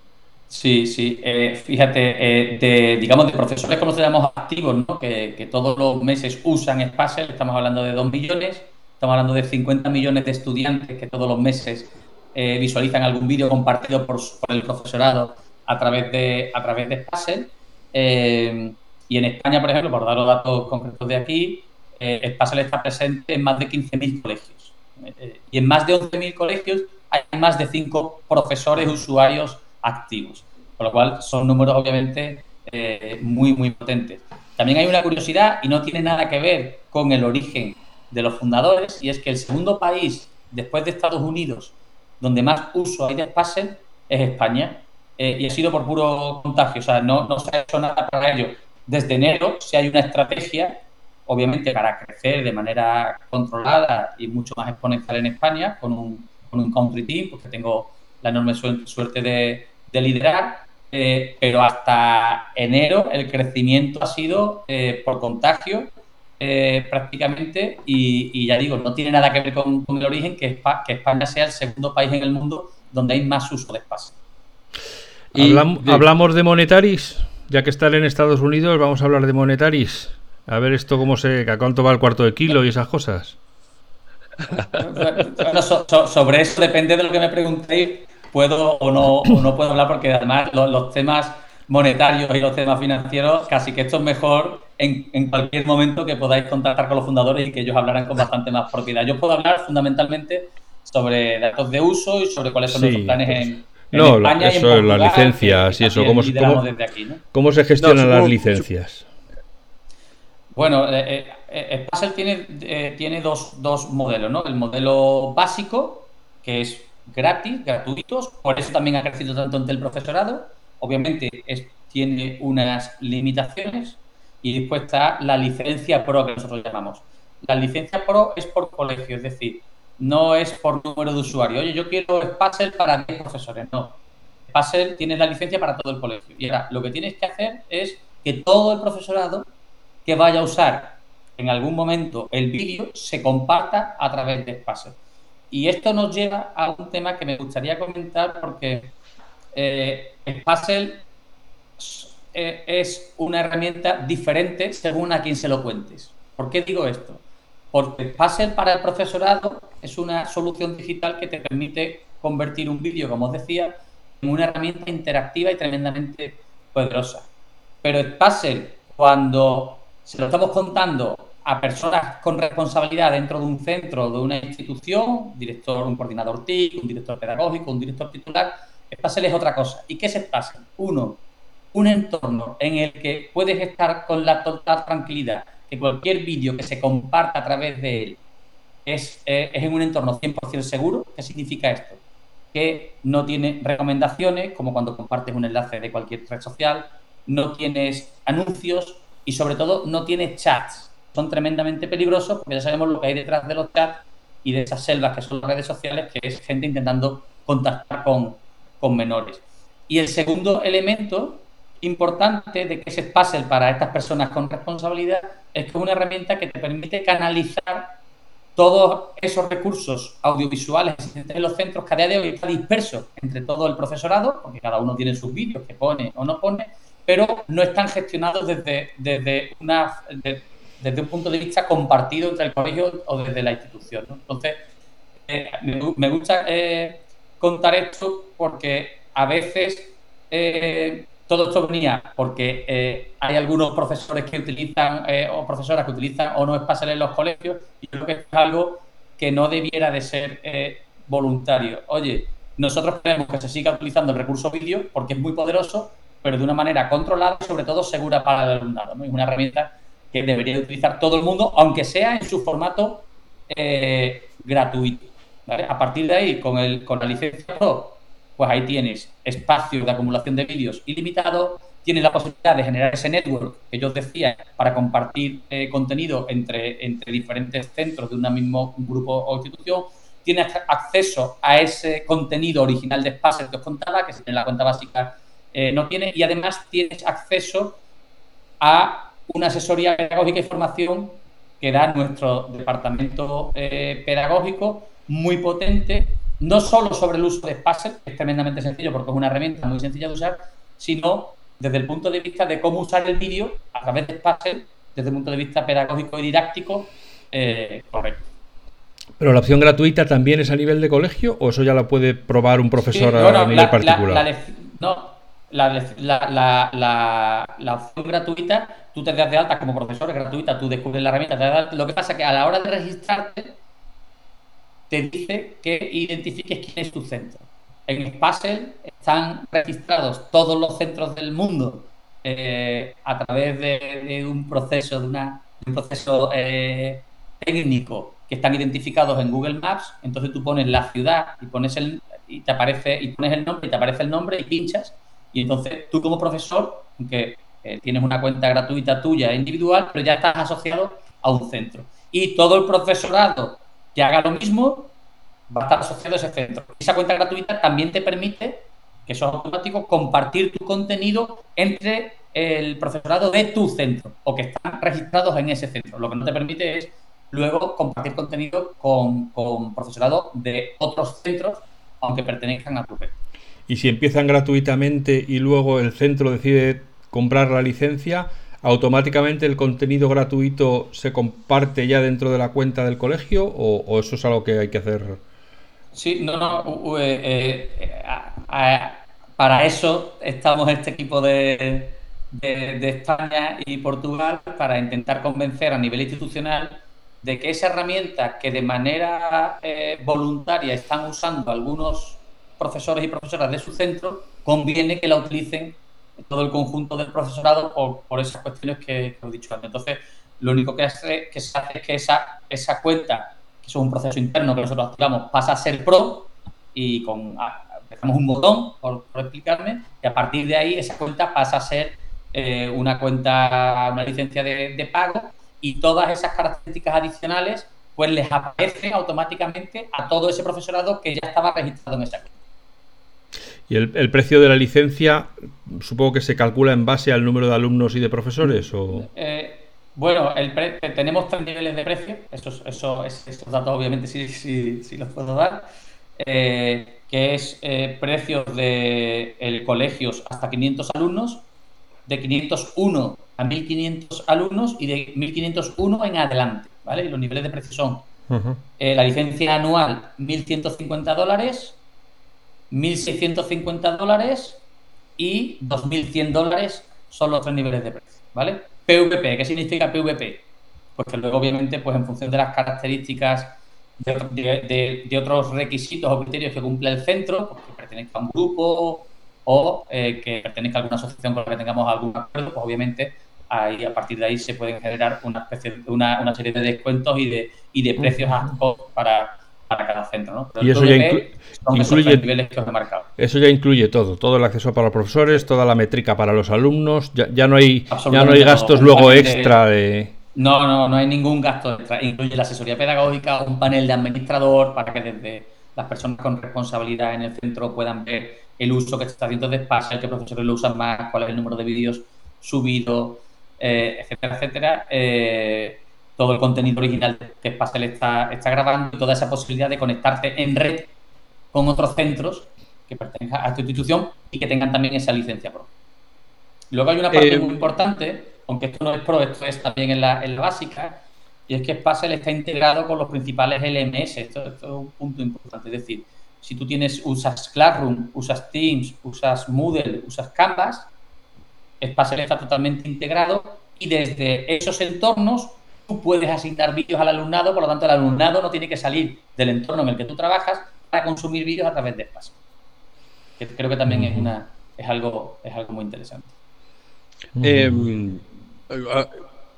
Sí, sí. Eh, fíjate, eh, de, digamos, de profesores, como se llamamos activos, ¿no? que, todos los meses usan Spassel, estamos hablando de 2 millones, estamos hablando de 50 millones de estudiantes que todos los meses eh, visualizan algún vídeo compartido por, por, el profesorado a través de, a través de Spassel. y en España, por ejemplo, por dar los datos concretos de aquí, eh, Spassel está presente en más de 15.000 colegios. y en más de 11.000 colegios hay más de 5 profesores usuarios activos. Con lo cual son números obviamente eh, muy, muy potentes. También hay una curiosidad y no tiene nada que ver con el origen de los fundadores y es que el segundo país después de Estados Unidos donde más uso hay de Spassel es España eh, y ha sido por puro contagio, o sea, no, no se ha hecho nada para ello. Desde enero si hay una estrategia, obviamente para crecer de manera controlada y mucho más exponencial en España, con un, con un country team, porque tengo la enorme suerte de, de liderar, eh, pero hasta enero el crecimiento ha sido eh, por contagio eh, prácticamente y, ya digo, no tiene nada que ver con, el origen, que, que, España sea el segundo país en el mundo donde hay más uso de espacio. Hablamos de monetaris, ya que están en Estados Unidos, vamos a hablar de monetaris. A ver esto cómo se, a cuánto va el cuarto de kilo y esas cosas. sobre eso depende de lo que me preguntéis puedo o no, no puedo hablar porque además los, temas monetarios y los temas financieros, casi que esto es mejor en, en, cualquier momento que podáis contactar con los fundadores y que ellos hablaran con bastante más propiedad. Yo puedo hablar fundamentalmente sobre datos de uso y sobre cuáles son los planes en, no, España eso, y en las licencias y eso. ¿Cómo, cómo, se gestionan las licencias? Bueno, eh, eh, eh tiene, eh, tiene dos, dos modelos, ¿no? El modelo básico, que es gratis, gratuitos, por eso también ha crecido tanto entre el profesorado. Obviamente tiene unas limitaciones y después está la licencia pro que nosotros llamamos. La licencia pro es por colegio, es decir, no es por número de usuarios. Oye, yo quiero Spassel para 10 profesores, no. Spassel tiene la licencia para todo el colegio. Y ahora lo que tienes que hacer es que todo el profesorado que vaya a usar en algún momento el vídeo se comparta a través de Spassel. Y esto nos lleva a un tema que me gustaría comentar porque eh, Spassel eh, es una herramienta diferente según a quien se lo cuentes. ¿Por qué digo esto? Porque Spassel para el profesorado es una solución digital que te permite convertir un vídeo, como os decía, en una herramienta interactiva y tremendamente poderosa. Pero Spassel, cuando se lo estamos contando a personas con responsabilidad dentro de un centro, de una institución, director, un coordinador TIC, un director pedagógico, un director titular, Spassel es otra cosa. ¿Y qué es Spassel? Uno, un entorno en el que puedes estar con la total tranquilidad que cualquier vídeo que se comparta a través de él es, eh, es en un entorno 100% seguro. ¿Qué significa esto? Que no tiene recomendaciones, como cuando compartes un enlace de cualquier red social, no tienes anuncios y sobre todo no tienes chats son tremendamente peligrosos porque ya sabemos lo que hay detrás de los chats y de esas selvas que son las redes sociales, que es gente intentando contactar con, menores. Y el segundo elemento importante de que se Spassel para estas personas con responsabilidad es que es una herramienta que te permite canalizar todos esos recursos audiovisuales existentes en los centros que a día de hoy está disperso entre todo el profesorado, porque cada uno tiene sus vídeos que pone o no pone, pero no están gestionados desde, desde, una, desde un punto de vista compartido entre el colegio o desde la institución. Entonces, eh, me, gusta eh, contar esto porque a veces eh, todo esto venía porque hay algunos profesores que utilizan o profesoras que utilizan o no espacial en los colegios y creo que es algo que no debiera de ser voluntario. Oye, nosotros queremos que se siga utilizando el recurso vídeo porque es muy poderoso, pero de una manera controlada y sobre todo segura para el alumnado. Es una herramienta que debería utilizar todo el mundo, aunque sea en su formato gratuito. A partir de ahí, con, el, con la licencia Pro, pues ahí tienes espacio de acumulación de vídeos ilimitado, tienes la posibilidad de generar ese network que yo os decía para compartir eh, contenido entre, entre diferentes centros de un mismo grupo o institución, tienes acceso a ese contenido original de Spacer que os contaba, que en la cuenta básica eh, no tiene, y además tienes acceso a una asesoría pedagógica y formación que da nuestro departamento eh, pedagógico muy potente, no solo sobre el uso de Spacer, que es tremendamente sencillo porque es una herramienta muy sencilla de usar, sino desde el punto de vista de cómo usar el vídeo a través de Spacer, desde el punto de vista pedagógico y didáctico, eh, correcto. ¿Pero la opción gratuita también es a nivel de colegio o eso ya la puede probar un profesor a nivel particular? no, la, la, opción gratuita, tú te das de alta como profesor, es gratuita, tú descubres la herramienta, lo que pasa es que a la hora de registrarte, te dice que identifiques quién es tu centro. En Spassel están registrados todos los centros del mundo eh, a través de, un proceso, de, un proceso eh, técnico que están identificados en Google Maps. Entonces tú pones la ciudad y pones el y te aparece y pones el nombre y te aparece el nombre y pinchas y entonces tú como profesor, aunque eh, tienes una cuenta gratuita tuya individual, pero ya estás asociado a un centro. Y todo el profesorado que haga lo mismo, va a estar asociado a ese centro. Esa cuenta gratuita también te permite, que eso es automático, compartir tu contenido entre el profesorado de tu centro o que están registrados en ese centro. Lo que no te permite es luego compartir contenido con, profesorado de otros centros, aunque pertenezcan a tu red. Y si empiezan gratuitamente y luego el centro decide comprar la licencia, ¿automáticamente el contenido gratuito se comparte ya dentro de la cuenta del colegio o, eso es algo que hay que hacer? Sí, no, no. Eh, eh, para eso estamos este equipo de, de, España y Portugal para intentar convencer a nivel institucional de que esa herramienta que de manera eh, voluntaria están usando algunos profesores y profesoras de su centro, conviene que la utilicen todo el conjunto del profesorado por, esas cuestiones que, he dicho antes. Entonces, lo único que, hace, que se hace es que esa, esa cuenta, que es un proceso interno que nosotros activamos, pasa a ser pro y con dejamos un botón, por, explicarme, y a partir de ahí esa cuenta pasa a ser eh, una cuenta, una licencia de, de pago y todas esas características adicionales pues les aparecen automáticamente a todo ese profesorado que ya estaba registrado en esa cuenta. ¿Y el, precio de la licencia supongo que se calcula en base al número de alumnos y de profesores? O... Eh, bueno, el tenemos tres niveles de precio, esos, eso, estos datos obviamente sí, sí, sí los puedo dar, eh, que es eh, precios de el colegios hasta 500 alumnos, de 501 a 1500 alumnos y de 1501 en adelante, ¿vale? Y los niveles de precio son la licencia anual 1150 dólares, 1.650 dólares y 2.100 dólares son los tres niveles de precio, ¿vale? PVP, ¿qué significa PVP? Pues que luego, obviamente, pues en función de las características de, otros requisitos o criterios que cumple el centro, pues que pertenezca a un grupo o eh, que pertenezca a alguna asociación con la que tengamos algún acuerdo, pues obviamente ahí, a partir de ahí se pueden generar una, especie, una, una serie de descuentos y de, y de precios para para cada centro, ¿no? y eso ya incluye que os he marcado. Eso ya incluye todo, todo el acceso para los profesores, toda la métrica para los alumnos, ya, no hay ya no hay gastos luego extra de No, no, no hay ningún gasto extra, incluye la asesoría pedagógica, un panel de administrador para que desde las personas con responsabilidad en el centro puedan ver el uso que se está haciendo de espacio, qué profesores lo usan más, cuál es el número de vídeos subidos, eh, etcétera, etcétera. Eh, todo el contenido original que Spassel está, está grabando y toda esa posibilidad de conectarte en red con otros centros que pertenezcan a tu institución y que tengan también esa licencia pro. Luego hay una parte eh, muy importante, aunque esto no es pro, esto es también en la, en la básica, y es que Spassel está integrado con los principales LMS. Esto, es un punto importante. Es decir, si tú tienes, usas Classroom, usas Teams, usas Moodle, usas Canvas, Spassel está totalmente integrado y desde esos entornos tú puedes asignar vídeos al alumnado, por lo tanto el alumnado no tiene que salir del entorno en el que tú trabajas para consumir vídeos a través de Spassel. Que creo que también es, una, es, algo, es algo muy interesante. Em,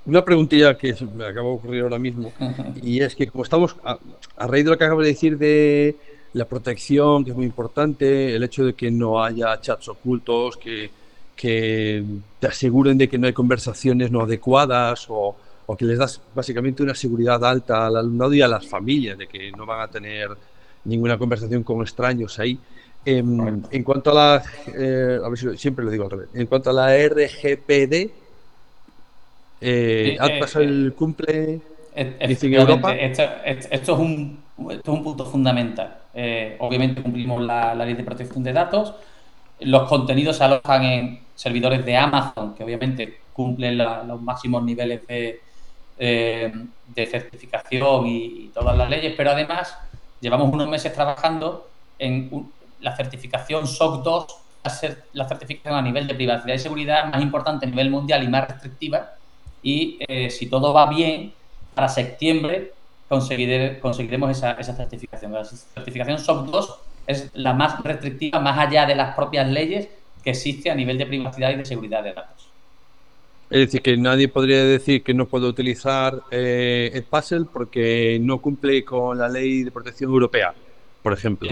una preguntilla que me acaba de ocurrir ahora mismo, y es que como estamos, a, raíz de lo que acabo de decir de la protección, que es muy importante, el hecho de que no haya chats ocultos, que, que te aseguren de que no hay conversaciones no adecuadas o, o, que les das básicamente una seguridad alta al alumnado y a las familias, de que no van a tener ninguna conversación con extraños ahí. Em, en cuanto a la, eh, a ver si siempre lo digo al revés, en cuanto a la RGPD, eh, eh, pasado el cumple en Europa? Esto, es un, esto, es un, punto fundamental. Eh, obviamente cumplimos la, ley de protección de datos. Los contenidos se alojan en servidores de Amazon, que obviamente cumplen los máximos niveles de, eh, de certificación y, todas las leyes, pero además llevamos unos meses trabajando en la certificación SOC 2, la certificación a nivel de privacidad y seguridad más importante a nivel mundial y más restrictiva y eh, si todo va bien, para septiembre conseguiremos esa, esa, certificación. La certificación SOC 2 es la más restrictiva, más allá de las propias leyes que existe a nivel de privacidad y de seguridad de datos. Es decir, que nadie podría decir que no puede utilizar eh, el Puzzle porque no cumple con la ley de protección europea, por ejemplo.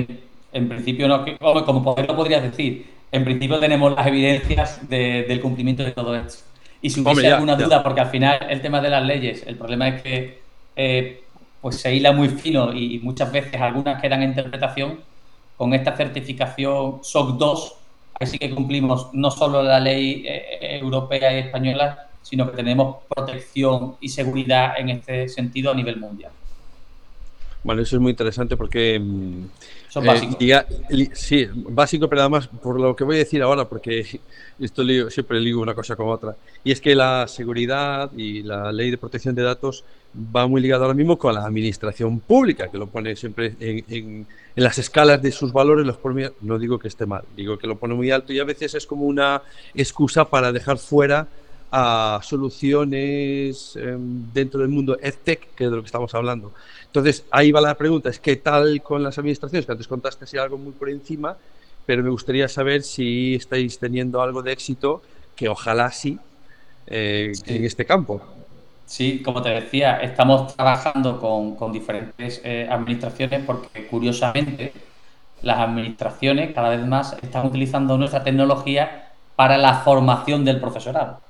En, principio, no, como poder lo podrías decir, en principio tenemos las evidencias del cumplimiento de todo esto. Y si hubiese alguna duda, porque al final el tema de las leyes, el problema es que eh, pues se hila muy fino y, muchas veces algunas quedan en interpretación, con esta certificación SOC 2, así que cumplimos no solo la ley eh, europea y española, sino que tenemos protección y seguridad en este sentido a nivel mundial. Bueno, eso es muy interesante porque... Mm, básicos. Eh, sí, básico, pero además por lo que voy a decir ahora, porque esto siempre ligo una cosa con otra, y es que la seguridad y la ley de protección de datos va muy ligado ahora mismo con la administración pública, que lo pone siempre en, en, las escalas de sus valores, los pone, no digo que esté mal, digo que lo pone muy alto y a veces es como una excusa para dejar fuera a soluciones em, dentro del mundo EdTech, que es de lo que estamos hablando. Entonces, ahí va la pregunta, es qué tal con las administraciones, que antes contaste si algo muy por encima, pero me gustaría saber si estáis teniendo algo de éxito, que ojalá sí, eh, en este campo. Sí, como te decía, estamos trabajando con, con diferentes eh, administraciones porque curiosamente las administraciones cada vez más están utilizando nuestra tecnología para la formación del profesorado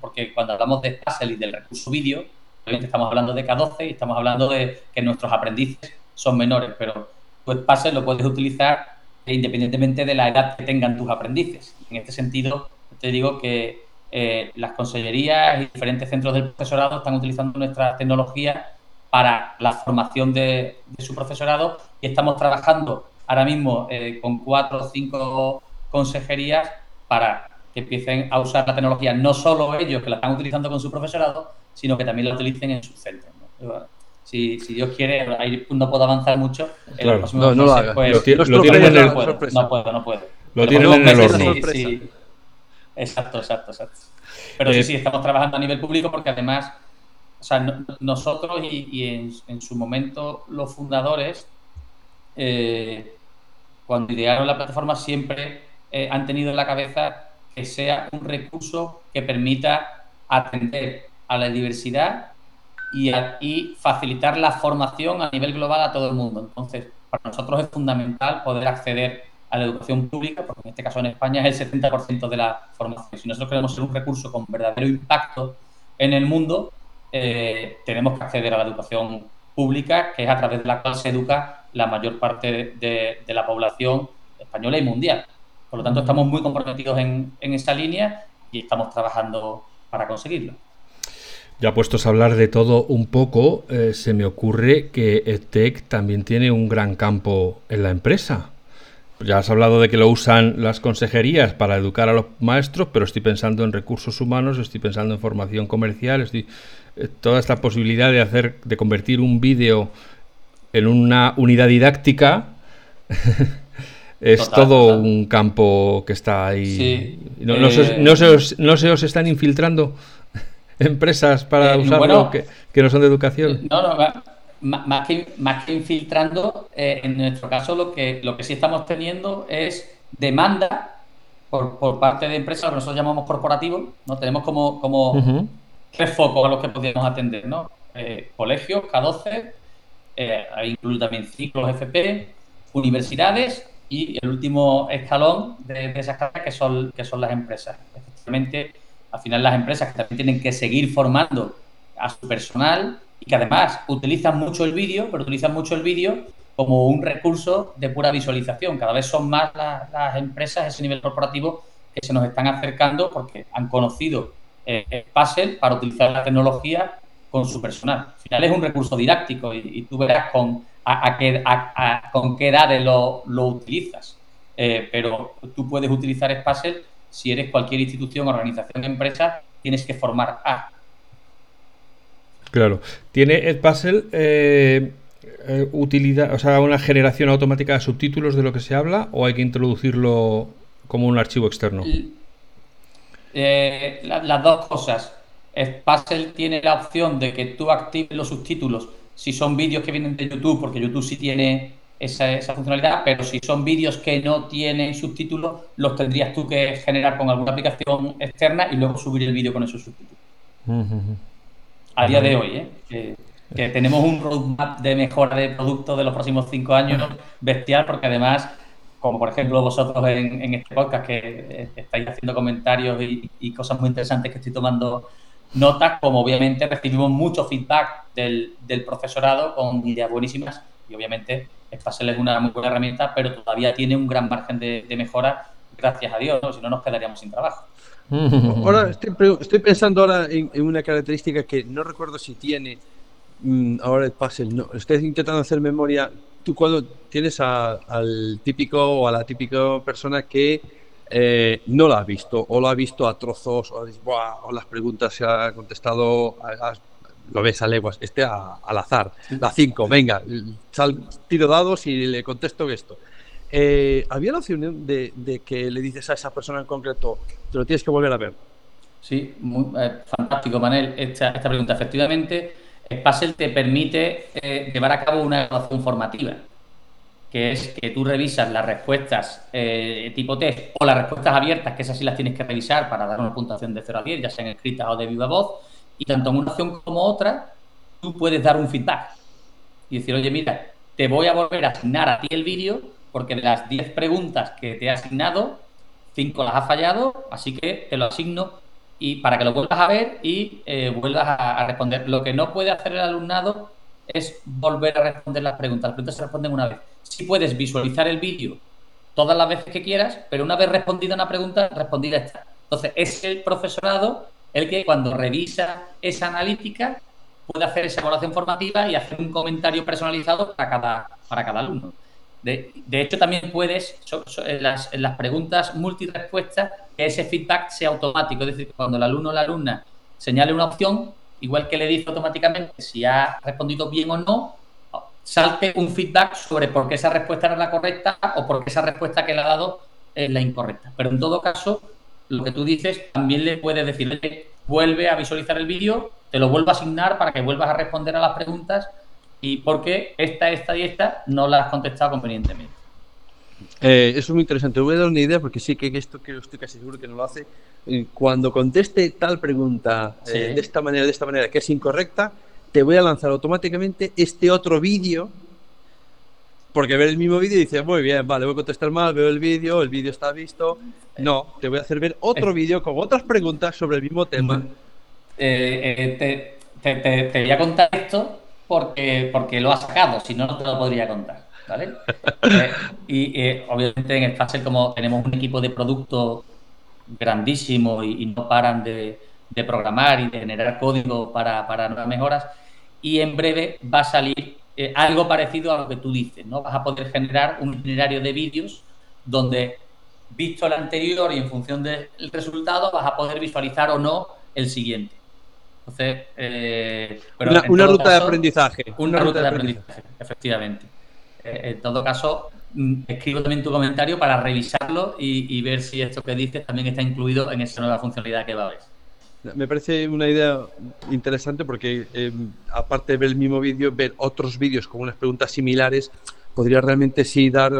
porque cuando hablamos de Spassel y del recurso vídeo, obviamente estamos hablando de K12 y estamos hablando de que nuestros aprendices son menores, pero tu Spassel lo puedes utilizar independientemente de la edad que tengan tus aprendices. En este sentido, te digo que eh, las consellerías y diferentes centros del profesorado están utilizando nuestra tecnología para la formación de, su profesorado y estamos trabajando ahora mismo eh, con cuatro o cinco consejerías para que empiecen a usar la tecnología, no solo ellos que la están utilizando con su profesorado, sino que también la utilicen en sus centros. Si, si, Dios quiere, ahí no puedo avanzar mucho. Claro, no, no lo hagas. Pues, lo, tienen en el... No puedo, no puedo. Lo tienen en el horno. Exacto, exacto, exacto. Pero sí, eh, sí, estamos trabajando a nivel público porque además, o sea, nosotros y, en, su momento los fundadores, eh, cuando idearon la plataforma, siempre eh, han tenido en la cabeza que sea un recurso que permita atender a la diversidad y, facilitar la formación a nivel global a todo el mundo. Entonces, para nosotros es fundamental poder acceder a la educación pública, porque en este caso en España es el 70% de la formación. Si nosotros queremos ser un recurso con verdadero impacto en el mundo, eh, tenemos que acceder a la educación pública, que es a través de la cual se educa la mayor parte de la población española y mundial. Por lo tanto, estamos muy comprometidos en, esa línea y estamos trabajando para conseguirlo. Ya puestos a hablar de todo un poco, eh, se me ocurre que EdTech también tiene un gran campo en la empresa. Ya has hablado de que lo usan las consejerías para educar a los maestros, pero estoy pensando en recursos humanos, estoy pensando en formación comercial, estoy, eh, toda esta posibilidad de hacer, de convertir un vídeo en una unidad didáctica es todo un campo que está ahí. No, no, se, no, se os, no, se, os, están infiltrando empresas para eh, usarlo que, que, no son de educación. No, no, más que, más que infiltrando, eh, en nuestro caso lo que, lo que sí estamos teniendo es demanda por, por parte de empresas, lo que nosotros llamamos corporativos, ¿no? Tenemos como, como tres focos a los que podríamos atender, ¿no? Eh, colegios, K12, eh, incluye también ciclos FP, universidades y el último escalón de, esas casas que son, que son las empresas. Efectivamente, al final las empresas que también tienen que seguir formando a su personal y que además utilizan mucho el vídeo, pero utilizan mucho el vídeo como un recurso de pura visualización. Cada vez son más las, empresas a ese nivel corporativo que se nos están acercando porque han conocido eh, para utilizar la tecnología con su personal. Al final es un recurso didáctico y, tú verás con, a, qué, con qué edades lo, utilizas. Eh, pero tú puedes utilizar Spassel si eres cualquier institución, organización, empresa, tienes que formar a Claro. ¿Tiene el eh, eh, utilidad, o sea, una generación automática de subtítulos de lo que se habla o hay que introducirlo como un archivo externo? Eh, las dos cosas. Spassel tiene la opción de que tú actives los subtítulos si son vídeos que vienen de YouTube, porque YouTube sí tiene esa, esa funcionalidad, pero si son vídeos que no tienen subtítulos, los tendrías tú que generar con alguna aplicación externa y luego subir el vídeo con esos subtítulos a día de hoy, ¿eh? que, tenemos un roadmap de mejora de productos de los próximos cinco años bestial, porque además, como por ejemplo vosotros en, este podcast que eh, estáis haciendo comentarios y, cosas muy interesantes que estoy tomando notas, como obviamente recibimos mucho feedback del, profesorado con ideas buenísimas y obviamente Spassel es una muy buena herramienta, pero todavía tiene un gran margen de, mejora, gracias a Dios, si no nos quedaríamos sin trabajo. Ahora estoy, pensando ahora en, una característica que no recuerdo si tiene mm, ahora el puzzle. No, estoy intentando hacer memoria. Tú cuando tienes al típico o a la típica persona que eh, no la ha visto o lo ha visto a trozos o, las preguntas se ha contestado, lo ves a leguas, este al azar, la 5, venga, sal, tiro dados y le contesto esto. Eh, ¿Había la opción de, que le dices a esa persona en concreto, te lo tienes que volver a ver? Sí, eh, fantástico, Manel, esta, pregunta. Efectivamente, Spassel te permite eh, llevar a cabo una evaluación formativa, que es que tú revisas las respuestas tipo test o las respuestas abiertas, que esas sí las tienes que revisar para dar una puntuación de 0 a 10, ya sean escritas o de viva voz, y tanto en una opción como otra, tú puedes dar un feedback y decir, oye, mira, te voy a volver a asignar a ti el vídeo porque de las 10 preguntas que te he asignado, 5 las has fallado, así que te lo asigno y para que lo vuelvas a ver y eh, vuelvas a, responder. Lo que no puede hacer el alumnado es volver a responder las preguntas. Las preguntas se responden una vez. Sí puedes visualizar el vídeo todas las veces que quieras, pero una vez respondida una pregunta, respondida está. Entonces, es el profesorado el que cuando revisa esa analítica puede hacer esa evaluación formativa y hacer un comentario personalizado para cada, para cada alumno. De, hecho, también puedes, en, las, preguntas multirespuestas, que ese feedback sea automático. Es decir, cuando el alumno o la alumna señale una opción, igual que le dice automáticamente si ha respondido bien o no, salte un feedback sobre por qué esa respuesta era la correcta o por qué esa respuesta que le ha dado es la incorrecta. Pero en todo caso, lo que tú dices, también le puedes decir, vuelve a visualizar el vídeo, te lo vuelvo a asignar para que vuelvas a responder a las preguntas y por qué esta, esta y esta no la has contestado convenientemente. Eh, eso es muy interesante. Voy a dar una idea porque sí que esto que estoy casi seguro que no lo hace. Eh, cuando conteste tal pregunta eh, de esta manera, de esta manera, que es incorrecta, te voy a lanzar automáticamente este otro vídeo. Porque ver el mismo vídeo y dices, muy bien, vale, voy a contestar mal, veo el vídeo, el vídeo está visto. No, te voy a hacer ver otro vídeo con otras preguntas sobre el mismo tema. te, te voy a contar esto porque, porque lo ha sacado, si no, no te lo podría contar. ¿vale? Eh, y eh, obviamente en Spacer, como tenemos un equipo de producto grandísimo y, no paran de, de programar y de generar código para, para nuevas mejoras. Y en breve va a salir eh, algo parecido a lo que tú dices, ¿no? Vas a poder generar un itinerario de vídeos donde, visto el anterior y en función del resultado, vas a poder visualizar o no el siguiente. Entonces, eh, una, ruta de aprendizaje. Una, ruta, de aprendizaje, efectivamente. Eh, en todo caso, mm, escribo también tu comentario para revisarlo y, ver si esto que dices también está incluido en esa nueva funcionalidad que va a haber. Me parece una idea interesante porque, em, aparte de ver el mismo vídeo, ver otros vídeos con unas preguntas similares podría realmente sí dar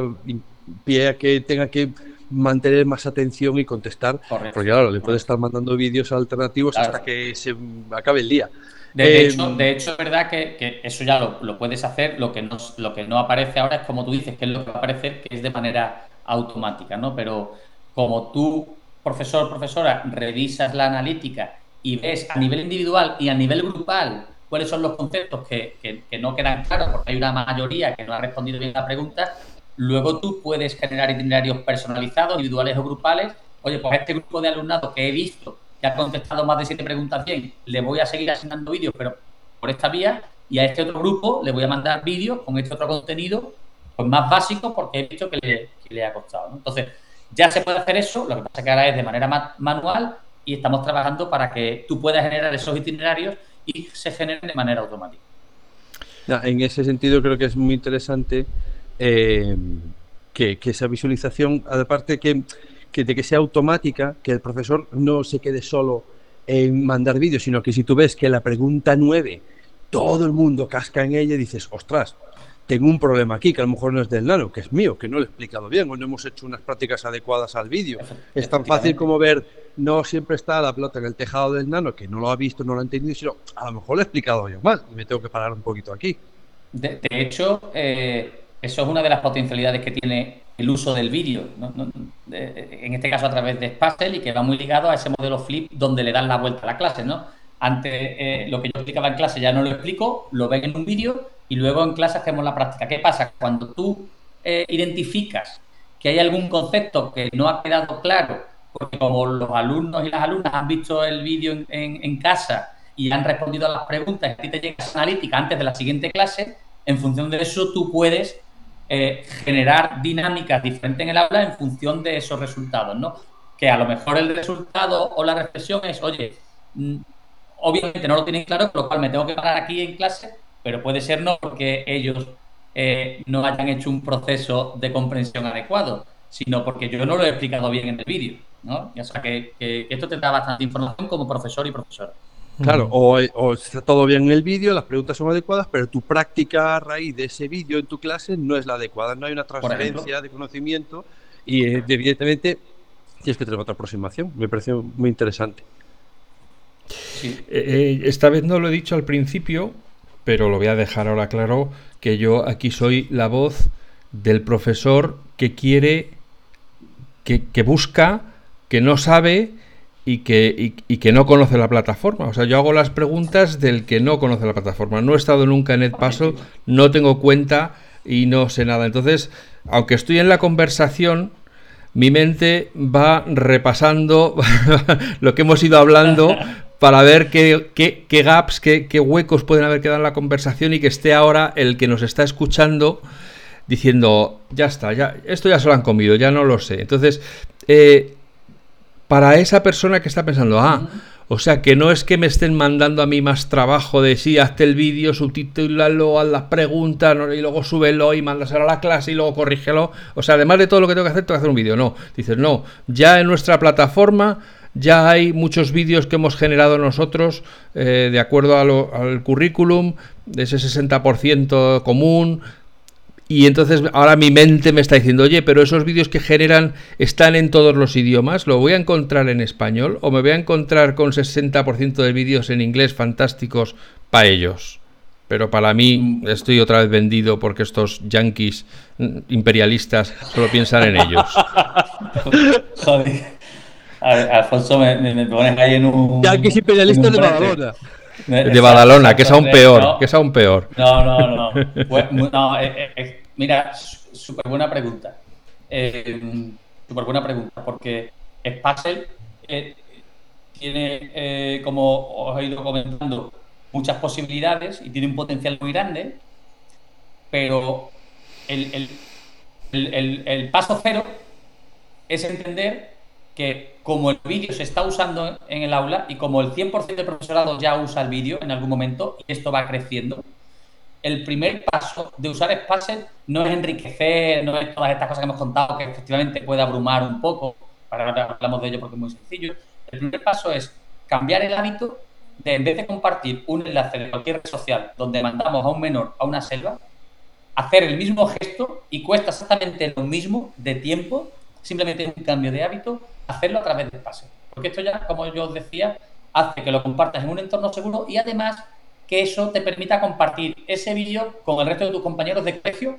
pie a que tenga que mantener más atención y contestar. Porque, claro, le puede estar mandando vídeos alternativos hasta que se acabe el día. De, hecho, em, de hecho, es verdad que, eso ya lo, puedes hacer. Lo que, no, lo que no aparece ahora es como tú dices, que es lo que va a aparecer, que es de manera automática, ¿no? Pero como tú profesor, profesora, revisas la analítica y ves a nivel individual y a nivel grupal cuáles son los conceptos que, no quedan claros porque hay una mayoría que no ha respondido bien la pregunta, luego tú puedes generar itinerarios personalizados, individuales o grupales. Oye, pues a este grupo de alumnado que he visto que ha contestado más de siete preguntas bien, le voy a seguir asignando vídeos, pero por esta vía, y a este otro grupo le voy a mandar vídeos con este otro contenido, pues más básico porque he visto que le, ha costado. Entonces, ya se puede hacer eso, lo que pasa que ahora es de manera manual y estamos trabajando para que tú puedas generar esos itinerarios y se generen de manera automática. en ese sentido creo que es muy interesante eh, que, esa visualización, aparte que, que, de que sea automática, que el profesor no se quede solo en mandar vídeos, sino que si tú ves que la pregunta 9 todo el mundo casca en ella y dices, ostras, tengo un problema aquí, que a lo mejor no es del nano, que es mío, que no lo he explicado bien o no hemos hecho unas prácticas adecuadas al vídeo. Es tan fácil como ver, no siempre está la pelota en el tejado del nano, que no lo ha visto, no lo ha entendido, sino a lo mejor lo he explicado yo mal y me tengo que parar un poquito aquí. De, hecho, eh, eso es una de las potencialidades que tiene el uso del vídeo, en este caso a través de Spassel y que va muy ligado a ese modelo flip donde le dan la vuelta a la clase, ¿no? Antes eh, lo que yo explicaba en clase ya no lo explico, lo ven en un vídeo y luego en clase hacemos la práctica. ¿Qué pasa? Cuando tú eh, identificas que hay algún concepto que no ha quedado claro, porque como los alumnos y las alumnas han visto el vídeo en, casa y han respondido a las preguntas, a ti te llega esa analítica antes de la siguiente clase, en función de eso tú puedes eh, generar dinámicas diferentes en el aula en función de esos resultados, ¿no? Que a lo mejor el resultado o la reflexión es, oye, mm, obviamente no lo tienen claro, por lo cual me tengo que parar aquí en clase pero puede ser no porque ellos eh, no hayan hecho un proceso de comprensión adecuado, sino porque yo no lo he explicado bien en el vídeo. ¿no? Sea que, esto te da bastante información como profesor y profesora. Claro, o, está todo bien en el vídeo, las preguntas son adecuadas, pero tu práctica a raíz de ese vídeo en tu clase no es la adecuada, no hay una transferencia de conocimiento y eh, evidentemente tienes que tener otra aproximación. Me parece muy interesante. Eh, esta vez no lo he dicho al principio, pero lo voy a dejar ahora claro que yo aquí soy la voz del profesor que quiere, que, busca, que no sabe y que, que no conoce la plataforma. O sea, yo hago las preguntas del que no conoce la plataforma. No he estado nunca en NetPuzzle, no tengo cuenta y no sé nada. Entonces, aunque estoy en la conversación, mi mente va repasando lo que hemos ido hablando para ver qué, qué, gaps, qué, qué, huecos pueden haber quedado en la conversación y que esté ahora el que nos está escuchando diciendo, ya está, ya, esto ya se lo han comido, ya no lo sé. Entonces, eh, para esa persona que está pensando, ah, o sea, que no es que me estén mandando a mí más trabajo de sí, hazte el vídeo, subtitúlalo, haz las preguntas y luego súbelo y mándaselo a la clase y luego corrígelo. O sea, además de todo lo que tengo que hacer, tengo que hacer un vídeo. No, dices, no, ya en nuestra plataforma ya hay muchos vídeos que hemos generado nosotros eh, de acuerdo al currículum, de ese 60% común. Y entonces ahora mi mente me está diciendo, oye, pero esos vídeos que generan están en todos los idiomas, ¿lo voy a encontrar en español o me voy a encontrar con 60% de vídeos en inglés fantásticos para ellos? Pero para mí estoy otra vez vendido porque estos yankees mm, imperialistas solo piensan en ellos. Joder. Alfonso, me, me, pones ahí en un. Ya que es imperialista de Badalona. De Badalona, que es aún peor. Que es aún peor. No, no, no. Pues, no eh, eh, eh, mira, súper buena pregunta. súper buena pregunta, porque Spassel tiene, eh, como os he ido comentando, muchas posibilidades y tiene un potencial muy grande, pero el, el paso cero es entender que como el vídeo se está usando en el aula y como el 100% del profesorado ya usa el vídeo en algún momento y esto va creciendo, el primer paso de usar Spacer no es enriquecer, no es todas estas cosas que hemos contado que efectivamente puede abrumar un poco, para ahora hablamos de ello porque es muy sencillo. El primer paso es cambiar el hábito de en vez de compartir un enlace de cualquier red social donde mandamos a un menor a una selva, hacer el mismo gesto y cuesta exactamente lo mismo de tiempo, simplemente un cambio de hábito, hacerlo a través de Spacer. Porque esto ya, como yo os decía, hace que lo compartas en un entorno seguro y además que eso te permita compartir ese vídeo con el resto de tus compañeros de colegio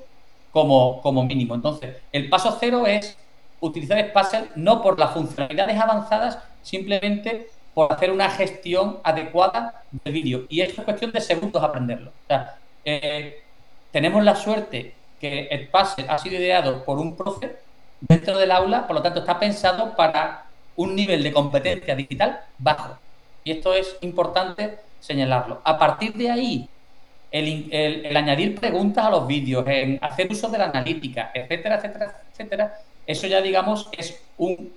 como, como mínimo. Entonces, el paso cero es utilizar Spacer no por las funcionalidades avanzadas, simplemente por hacer una gestión adecuada del vídeo. Y eso es cuestión de segundos aprenderlo. Eh, tenemos la suerte que el ha sido ideado por un profe dentro del aula, por lo tanto está pensado para un nivel de competencia digital bajo. Y esto es importante señalarlo. A partir de ahí, el, añadir preguntas a los vídeos, en hacer uso de la analítica, etcétera, etcétera, etcétera, eso ya digamos es un,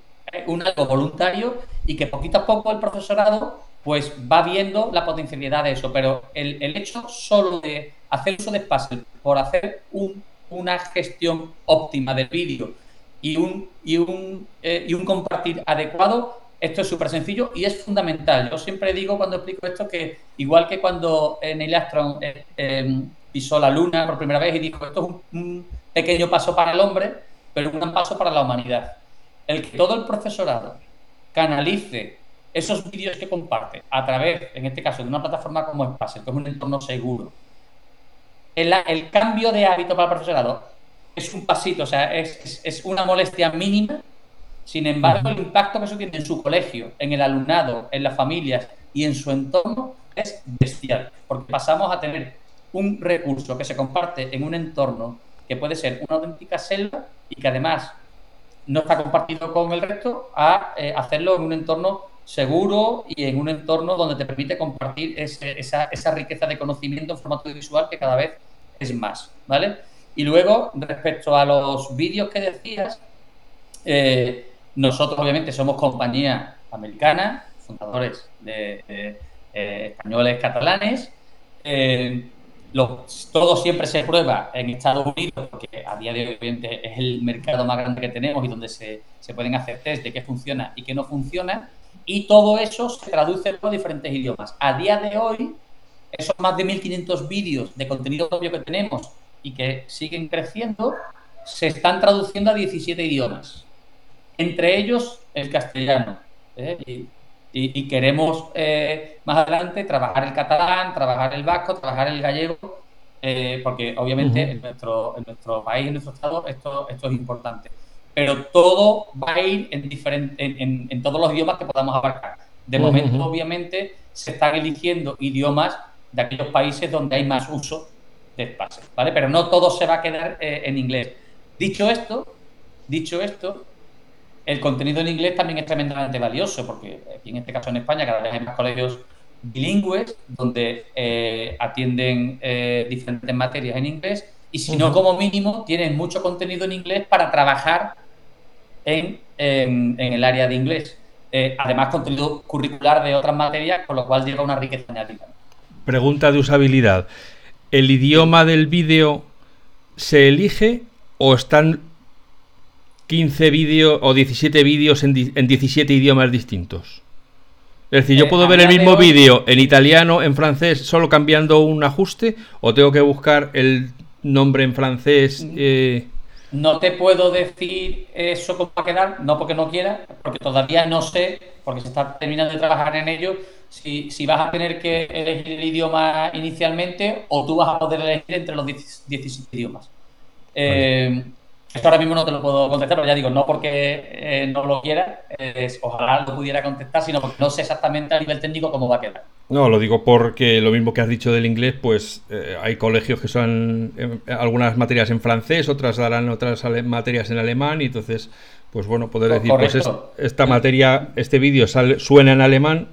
un algo voluntario y que poquito a poco el profesorado pues va viendo la potencialidad de eso. Pero el, hecho solo de hacer uso de Puzzle por hacer una gestión óptima del vídeo y un, y un, eh, y un compartir adecuado esto es súper sencillo y es fundamental. Yo siempre digo cuando explico esto que igual que cuando Neil Armstrong eh, em, pisó la luna por primera vez y dijo esto es un, pequeño paso para el hombre, pero un gran paso para la humanidad. El que todo el profesorado canalice esos vídeos que comparte a través, en este caso, de una plataforma como Spacer, que es un entorno seguro, el, el, cambio de hábito para el profesorado es un pasito, o sea, es, es una molestia mínima sin embargo, el impacto que eso tiene en su colegio, en el alumnado, en las familias y en su entorno es bestial, porque pasamos a tener un recurso que se comparte en un entorno que puede ser una auténtica selva y que además no está compartido con el resto, a eh, hacerlo en un entorno seguro y en un entorno donde te permite compartir esa, esa, riqueza de conocimiento en formato visual que cada vez es más, ¿vale? Y luego, respecto a los vídeos que decías, eh, nosotros, obviamente, somos compañía americana, fundadores de, eh, españoles catalanes. Eh, todo siempre se prueba en Estados Unidos, porque a día de hoy, es el mercado más grande que tenemos y donde se, pueden hacer test de qué funciona y qué no funciona. Y todo eso se traduce en diferentes idiomas. A día de hoy, esos más de 1.500 vídeos de contenido propio que tenemos y que siguen creciendo, se están traduciendo a 17 idiomas entre ellos el castellano. ¿eh? Y, queremos eh, más adelante trabajar el catalán, trabajar el vasco, trabajar el gallego, eh, porque obviamente en, nuestro, en nuestro país, en nuestro estado, esto, esto es importante. Pero todo va a ir en, diferente, en, todos los idiomas que podamos abarcar. De momento, obviamente, se están eligiendo idiomas de aquellos países donde hay más uso espacio, ¿vale? Pero no todo se va a quedar en inglés. Dicho esto, dicho esto, el contenido en inglés también es tremendamente valioso, porque aquí en este caso en España cada vez hay más colegios bilingües donde eh, atienden eh, diferentes materias en inglés y si no, como mínimo, tienen mucho contenido en inglés para trabajar en, el área de inglés. Eh, además, contenido curricular de otras materias, con lo cual llega una riqueza añadida. Pregunta de usabilidad. ¿El idioma del vídeo se elige o están 15 vídeos o 17 vídeos en, 17 idiomas distintos. Es decir, yo eh, puedo ver el mismo vídeo en italiano, en francés, solo cambiando un ajuste, o tengo que buscar el nombre en francés. Mm. Eh? No te puedo decir eso cómo va a quedar, no porque no quiera, porque todavía no sé, porque se está terminando de trabajar en ello, si, vas a tener que elegir el idioma inicialmente o tú vas a poder elegir entre los 17 idiomas. Eh, esto ahora mismo no te lo puedo contestar, pero ya digo, no porque eh, no lo quiera, ojalá lo pudiera contestar, sino porque no sé exactamente a nivel técnico cómo va a quedar. No, lo digo porque lo mismo que has dicho del inglés, pues eh, hay colegios que son eh, algunas materias en francés, otras darán otras materias en alemán, y entonces, pues bueno, poder decir, pues esta materia, este vídeo suena en alemán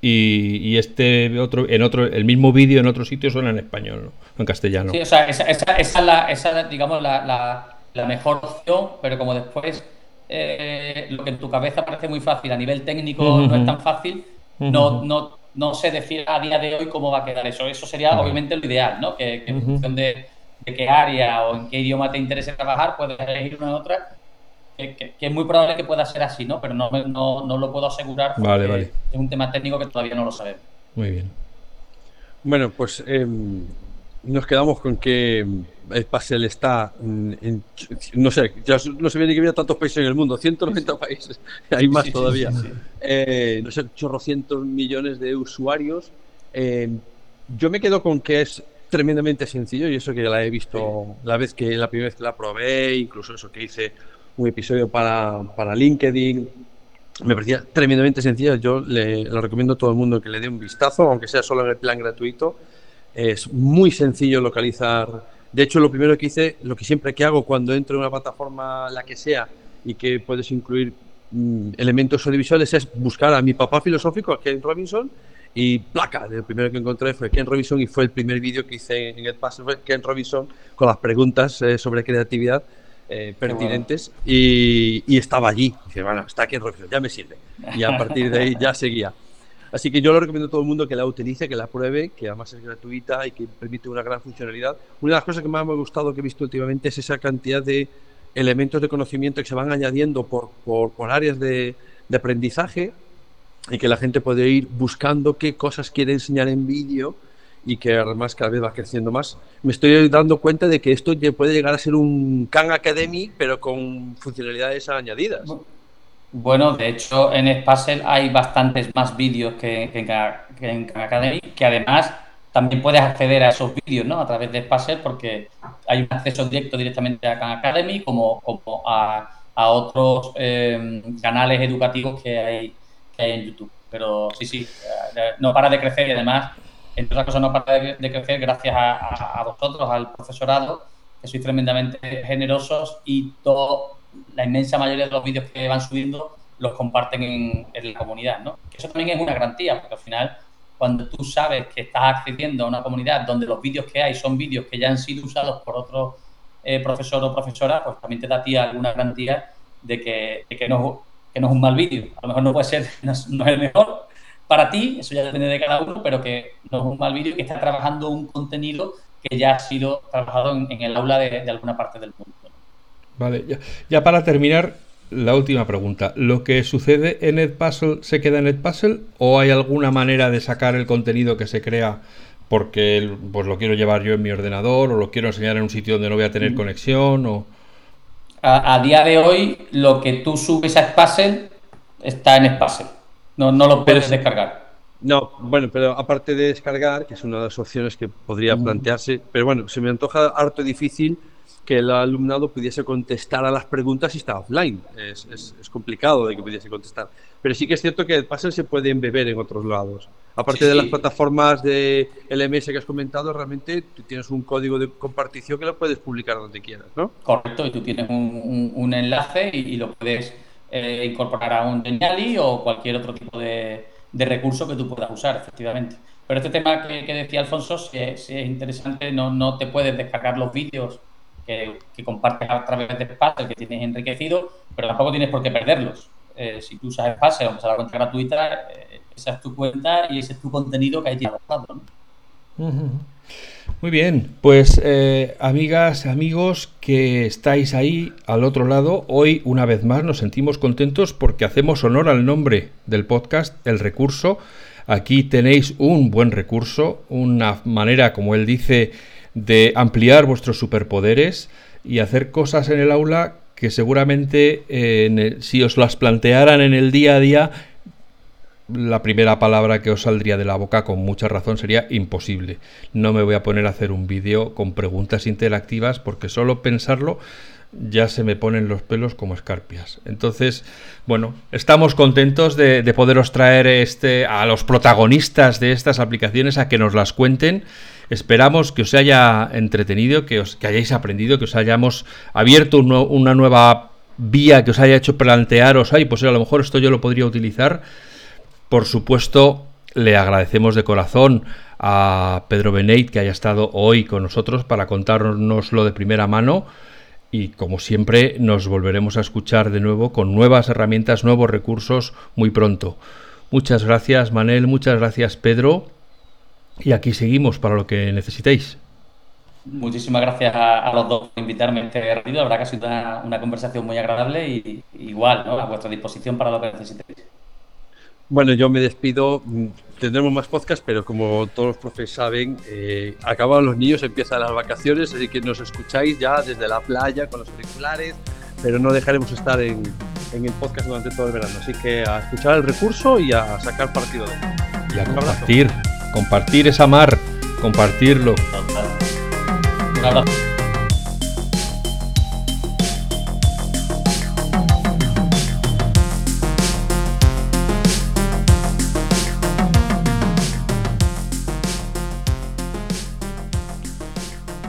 y, este otro, en otro, el mismo vídeo en otro sitio suena en español, ¿no? en castellano. Sí, o sea, esa, esa, esa es la, esa, digamos, la, la, mejor opción, pero como después eh, lo que en tu cabeza parece muy fácil, a nivel técnico no es tan fácil, no, no, no sé decir a día de hoy cómo va a quedar eso. Eso sería obviamente lo ideal, ¿no? Que, en función de, de, qué área o en qué idioma te interese trabajar, puedes elegir una u otra que, es muy probable que pueda ser así, ¿no? Pero no, no, no lo puedo asegurar porque vale, vale. es un tema técnico que todavía no lo sabemos. Muy bien. Bueno, pues em, nos quedamos con que el Pasel está en, no sé, ya no se viene que había tantos países en el mundo, 190 países, hay más todavía. Eh, no sé, chorrocientos millones de usuarios. Em, yo me quedo con que es tremendamente sencillo y eso que la he visto la vez que la primera vez que la probé, incluso eso que hice un episodio para, para LinkedIn. Me parecía tremendamente sencillo. Yo le, lo recomiendo a todo el mundo que le dé un vistazo, aunque sea solo en el plan gratuito. Es muy sencillo localizar. De hecho, lo primero que hice, lo que siempre que hago cuando entro en una plataforma, la que sea, y que puedes incluir mm, elementos audiovisuales, es buscar a mi papá filosófico, a Ken Robinson, y placa, el primero que encontré fue Ken Robinson y fue el primer vídeo que hice en el paso, fue Ken Robinson con las preguntas eh, sobre creatividad eh, pertinentes y, estaba allí. Dice, bueno, está aquí en Reflexión, ya me sirve. Y a partir de ahí ya seguía. Así que yo lo recomiendo a todo el mundo que la utilice, que la pruebe, que además es gratuita y que permite una gran funcionalidad. Una de las cosas que más me ha gustado que he visto últimamente es esa cantidad de elementos de conocimiento que se van añadiendo por, por, áreas de, de aprendizaje y que la gente puede ir buscando qué cosas quiere enseñar en vídeo y que además cada vez va creciendo más. Me estoy dando cuenta de que esto puede llegar a ser un Khan Academy, pero con funcionalidades añadidas. Bueno, de hecho, en Spacer hay bastantes más vídeos que, en Khan Academy, que además también puedes acceder a esos vídeos ¿no? a través de Spacer porque hay un acceso directo directamente a Khan Academy como, como a, a otros eh, canales educativos que hay, que hay en YouTube. Pero sí, sí, eh, no para de crecer y además entre otras cosas no para de, crecer gracias a, vosotros, al profesorado, que sois tremendamente generosos y todo, la inmensa mayoría de los vídeos que van subiendo los comparten en, la comunidad, ¿no? eso también es una garantía, porque al final, cuando tú sabes que estás accediendo a una comunidad donde los vídeos que hay son vídeos que ya han sido usados por otro eh, profesor o profesora, pues también te da a ti alguna garantía de que, que, no, es un mal vídeo. A lo mejor no puede ser, no es el mejor, para ti, eso ya depende de cada uno, pero que no es un mal vídeo que está trabajando un contenido que ya ha sido trabajado en, el aula de, alguna parte del mundo. Vale, ya, para terminar, la última pregunta. ¿Lo que sucede en Edpuzzle se queda en Edpuzzle o hay alguna manera de sacar el contenido que se crea porque pues lo quiero llevar yo en mi ordenador o lo quiero enseñar en un sitio donde no voy a tener conexión o... A, día de hoy, lo que tú subes a Edpuzzle está en Edpuzzle. No, no lo puedes descargar. No, bueno, pero aparte de descargar, que es una de las opciones que podría plantearse, pero bueno, se me antoja harto difícil que el alumnado pudiese contestar a las preguntas si está offline. Es, es, complicado de que pudiese contestar. Pero sí que es cierto que el Puzzle se puede embeber en otros lados. Aparte de las plataformas de LMS que has comentado, realmente tú tienes un código de compartición que lo puedes publicar donde quieras, ¿no? Correcto, y tú tienes un, un, enlace y lo puedes eh, incorporar a un Geniali o cualquier otro tipo de, recurso que tú puedas usar, efectivamente. Pero este tema que, decía Alfonso, si es, interesante, no, no, te puedes descargar los vídeos que, compartes a través de Spacer que tienes enriquecido, pero tampoco tienes por qué perderlos. Eh, si tú usas Spacer, aunque sea la cuenta gratuita, eh, esa es tu cuenta y ese es tu contenido que hay tienes ¿no? Muy bien, pues eh, amigas, amigos que estáis ahí al otro lado, hoy una vez más nos sentimos contentos porque hacemos honor al nombre del podcast, el recurso. Aquí tenéis un buen recurso, una manera, como él dice, de ampliar vuestros superpoderes y hacer cosas en el aula que seguramente eh, si os las plantearan en el día a día la primera palabra que os saldría de la boca con mucha razón sería imposible. No me voy a poner a hacer un vídeo con preguntas interactivas porque solo pensarlo ya se me ponen los pelos como escarpias. Entonces, bueno, estamos contentos de, poderos traer este, a los protagonistas de estas aplicaciones a que nos las cuenten. Esperamos que os haya entretenido, que, os, que hayáis aprendido, que os hayamos abierto una nueva vía que os haya hecho plantearos, ay, pues a lo mejor esto yo lo podría utilizar, por supuesto, le agradecemos de corazón a Pedro Beneit que haya estado hoy con nosotros para contárnoslo de primera mano. Y como siempre nos volveremos a escuchar de nuevo con nuevas herramientas, nuevos recursos muy pronto. Muchas gracias Manel, muchas gracias Pedro y aquí seguimos para lo que necesitéis. Muchísimas gracias a, los dos por invitarme a este ratito. Verdad que ha sido una, conversación muy agradable y igual, a vuestra disposición para lo que necesitéis. Bueno, yo me despido. Tendremos más podcast, pero como todos los profes saben, eh, acaban los niños, empiezan las vacaciones, así que nos escucháis ya desde la playa con los auriculares, pero no dejaremos estar en, en el podcast durante todo el verano. Así que a escuchar el recurso y a sacar partido de él. Y a compartir, compartir esa mar, compartirlo. Un abrazo.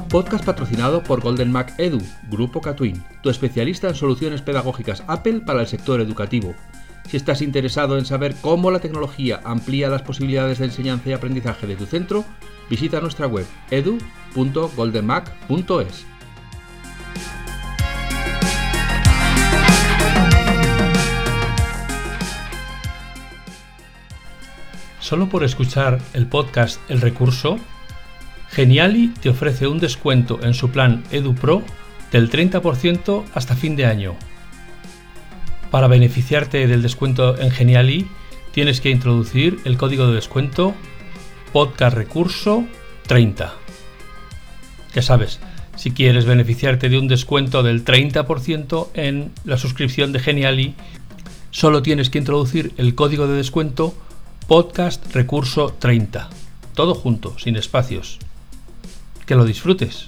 Podcast patrocinado por Golden Mac Edu, Grupo Catwin, tu especialista en soluciones pedagógicas Apple para el sector educativo. Si estás interesado en saber cómo la tecnología amplía las posibilidades de enseñanza y aprendizaje de tu centro, visita nuestra web edu.goldenmac.es. Solo por escuchar el podcast El Recurso, Geniali te ofrece un descuento en su plan EduPro del 30% hasta fin de año. Para beneficiarte del descuento en Geniali, tienes que introducir el código de descuento podcast recurso 30. Ya sabes, si quieres beneficiarte de un descuento del 30% en la suscripción de Geniali, solo tienes que introducir el código de descuento podcast recurso 30. Todo junto, sin espacios. Que lo disfrutes.